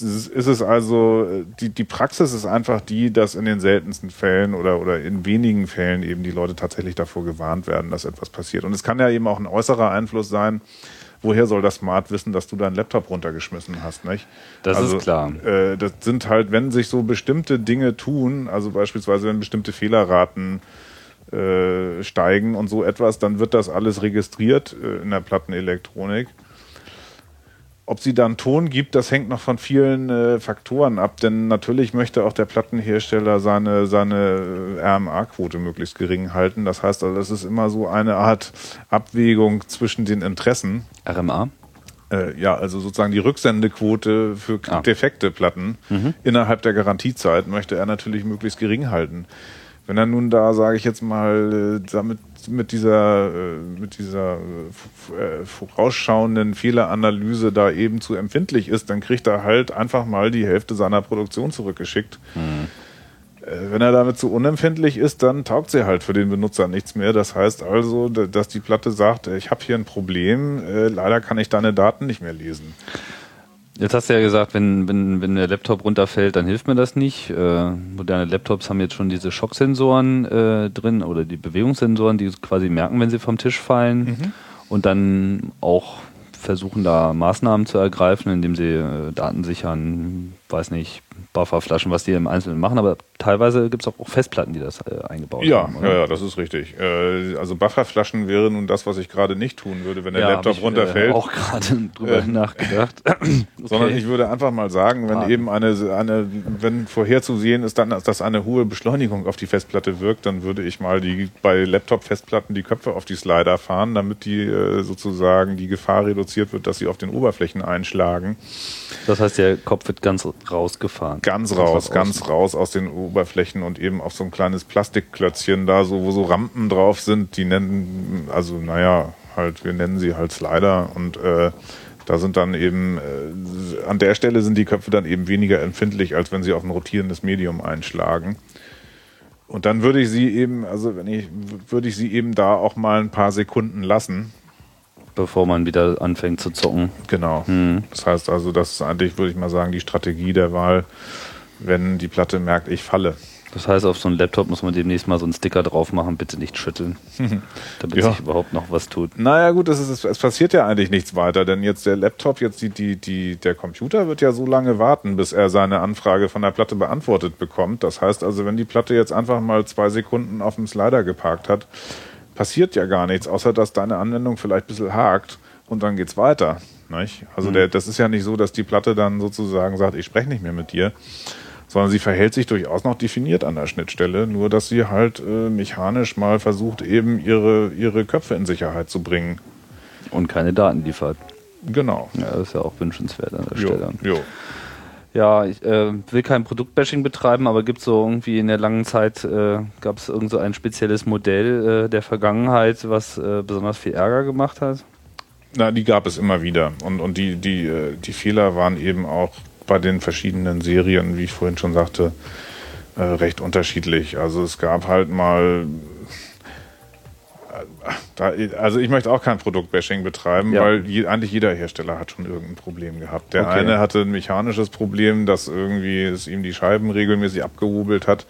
ist, ist es also, die, die Praxis ist einfach die, dass in den seltensten Fällen oder, oder in wenigen Fällen eben die Leute tatsächlich davor gewarnt werden, dass etwas passiert. Und es kann ja eben auch ein äußerer Einfluss sein. Woher soll das Smart wissen, dass du deinen Laptop runtergeschmissen hast, nicht? Das also, ist klar. Äh, das sind halt, wenn sich so bestimmte Dinge tun, also beispielsweise wenn bestimmte Fehlerraten äh, steigen und so etwas, dann wird das alles registriert äh, in der Plattenelektronik. Ob sie dann Ton gibt, das hängt noch von vielen äh, Faktoren ab, denn natürlich möchte auch der Plattenhersteller seine, seine äh, RMA-Quote möglichst gering halten. Das heißt also, das ist immer so eine Art Abwägung zwischen den Interessen. RMA? Äh, ja, also sozusagen die Rücksendequote für Ah. defekte Platten innerhalb der Garantiezeit möchte er natürlich möglichst gering halten. Wenn er nun da, sage ich jetzt mal, äh, damit mit dieser, äh, mit dieser äh, vorausschauenden Fehleranalyse da eben zu empfindlich ist, dann kriegt er halt einfach mal die Hälfte seiner Produktion zurückgeschickt. Äh, Wenn er damit zu unempfindlich ist, dann taugt sie halt für den Benutzer nichts mehr. Das heißt also, dass die Platte sagt, ich habe hier ein Problem, leider kann ich deine Daten nicht mehr lesen. Jetzt hast du ja gesagt, wenn, wenn, wenn der Laptop runterfällt, dann hilft mir das nicht. Äh, moderne Laptops haben jetzt schon diese Schocksensoren äh, drin oder die Bewegungssensoren, die quasi merken, wenn sie vom Tisch fallen und dann auch versuchen, da Maßnahmen zu ergreifen, indem sie äh, Daten sichern, weiß nicht, Bufferflaschen, was die im Einzelnen machen, aber teilweise gibt es auch Festplatten, die das äh, eingebaut Ja, haben. ja, ja, das ist richtig. Äh, also Bufferflaschen wäre nun das, was ich gerade nicht tun würde, wenn der Ja, Laptop ich, runterfällt. Äh, auch gerade drüber Äh, nachgedacht. Sondern ich würde einfach mal sagen, wenn Ah. eben eine, eine, wenn vorherzusehen ist, dann, dass eine hohe Beschleunigung auf die Festplatte wirkt, dann würde ich mal die bei Laptop-Festplatten die Köpfe auf die Slider fahren, damit die äh, sozusagen die Gefahr reduziert wird, dass sie auf den Oberflächen einschlagen. Das heißt, der Kopf wird ganz rausgefahren. Ganz Kommt raus, ganz raus aus den Oberflächen und eben auf so ein kleines Plastikklötzchen da, so, wo so Rampen drauf sind, die nennen, also naja, halt, wir nennen sie halt Slider und äh, da sind dann eben, äh, an der Stelle sind die Köpfe dann eben weniger empfindlich, als wenn sie auf ein rotierendes Medium einschlagen. Und dann würde ich sie eben, also wenn ich, würde ich sie eben da auch mal ein paar Sekunden lassen. Bevor man wieder anfängt zu zocken. Genau. Das heißt also, das ist eigentlich, würde ich mal sagen, die Strategie der Wahl, wenn die Platte merkt, ich falle. Das heißt, auf so einen Laptop muss man demnächst mal so einen Sticker drauf machen, bitte nicht schütteln, damit Ja. sich überhaupt noch was tut. Naja, gut, es, ist, es passiert ja eigentlich nichts weiter, denn jetzt der Laptop, jetzt die, die, die, der Computer wird ja so lange warten, bis er seine Anfrage von der Platte beantwortet bekommt. Das heißt also, wenn die Platte jetzt einfach mal zwei Sekunden auf dem Slider geparkt hat, passiert ja gar nichts, außer dass deine Anwendung vielleicht ein bisschen hakt und dann geht's weiter. Nicht? Also der, das ist ja nicht so, dass die Platte dann sozusagen sagt, ich spreche nicht mehr mit dir, sondern sie verhält sich durchaus noch definiert an der Schnittstelle, nur dass sie halt äh, mechanisch mal versucht, eben ihre, ihre Köpfe in Sicherheit zu bringen. Und keine Daten liefert. Genau. Ja, das ist ja auch wünschenswert an der Jo, Stelle. jo. Ja, ich äh, will kein Produktbashing betreiben, aber gibt so irgendwie in der langen Zeit, äh, gab es irgend so ein spezielles Modell äh, der Vergangenheit, was äh, besonders viel Ärger gemacht hat? Na, die gab es immer wieder. Und, und die, die, äh, die Fehler waren eben auch bei den verschiedenen Serien, wie ich vorhin schon sagte, äh, recht unterschiedlich. Also es gab halt mal. Also ich möchte auch kein Produktbashing betreiben, Ja. weil je, eigentlich jeder Hersteller hat schon irgendein Problem gehabt. Der Okay. eine hatte ein mechanisches Problem, dass irgendwie es ihm die Scheiben regelmäßig abgehobelt hat.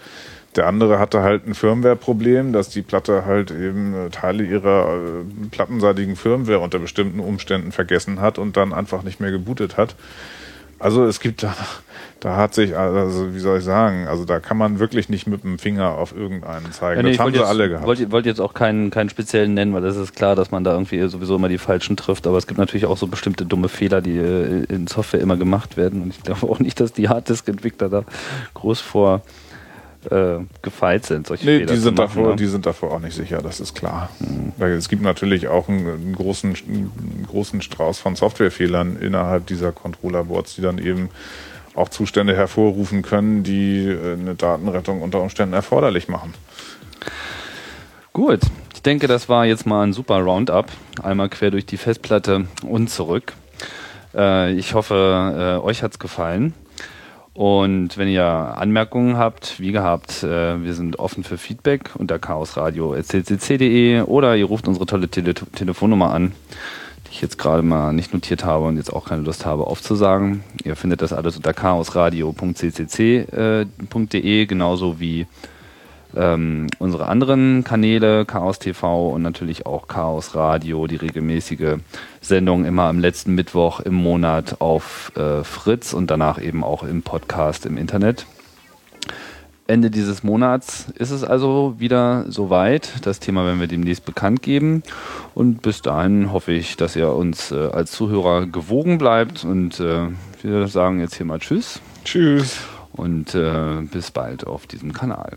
Der andere hatte halt ein Firmware-Problem, dass die Platte halt eben äh, Teile ihrer äh, plattenseitigen Firmware unter bestimmten Umständen vergessen hat und dann einfach nicht mehr gebootet hat. Also es gibt da, da hat sich, also wie soll ich sagen, also da kann man wirklich nicht mit dem Finger auf irgendeinen zeigen. Ja, nee, das ich haben sie jetzt, alle gehabt. Wollte, wollte jetzt auch keinen, keinen speziellen nennen, weil das ist klar, dass man da irgendwie sowieso immer die Falschen trifft. Aber es gibt natürlich auch so bestimmte dumme Fehler, die äh, in Software immer gemacht werden. Und ich glaube auch nicht, dass die Harddisk-Entwickler da groß vor äh, gefeit sind, solche Nee, Fehler die sind, machen, davor, ne? die sind davor auch nicht sicher, das ist klar. Weil Es gibt natürlich auch einen, einen, großen, einen großen Strauß von Softwarefehlern innerhalb dieser Controllerboards, die dann eben auch Zustände hervorrufen können, die äh, eine Datenrettung unter Umständen erforderlich machen. Gut, ich denke, das war jetzt mal ein super Roundup. Einmal quer durch die Festplatte und zurück. Äh, ich hoffe, äh, euch hat's gefallen. Und wenn ihr Anmerkungen habt, wie gehabt, äh, wir sind offen für Feedback unter chaosradio.ccc.de oder ihr ruft unsere tolle Tele Telefonnummer an, die ich jetzt gerade mal nicht notiert habe und jetzt auch keine Lust habe aufzusagen. Ihr findet das alles unter chaosradio.ccc.de, genauso wie ähm, unsere anderen Kanäle, Chaos TV und natürlich auch Chaos Radio, die regelmäßige Sendung immer am letzten Mittwoch im Monat auf äh, Fritz und danach eben auch im Podcast im Internet. Ende dieses Monats ist es also wieder soweit. Das Thema werden wir demnächst bekannt geben. Und bis dahin hoffe ich, dass ihr uns äh, als Zuhörer gewogen bleibt. Und äh, wir sagen jetzt hier mal Tschüss Tschüss. und äh, bis bald auf diesem Kanal.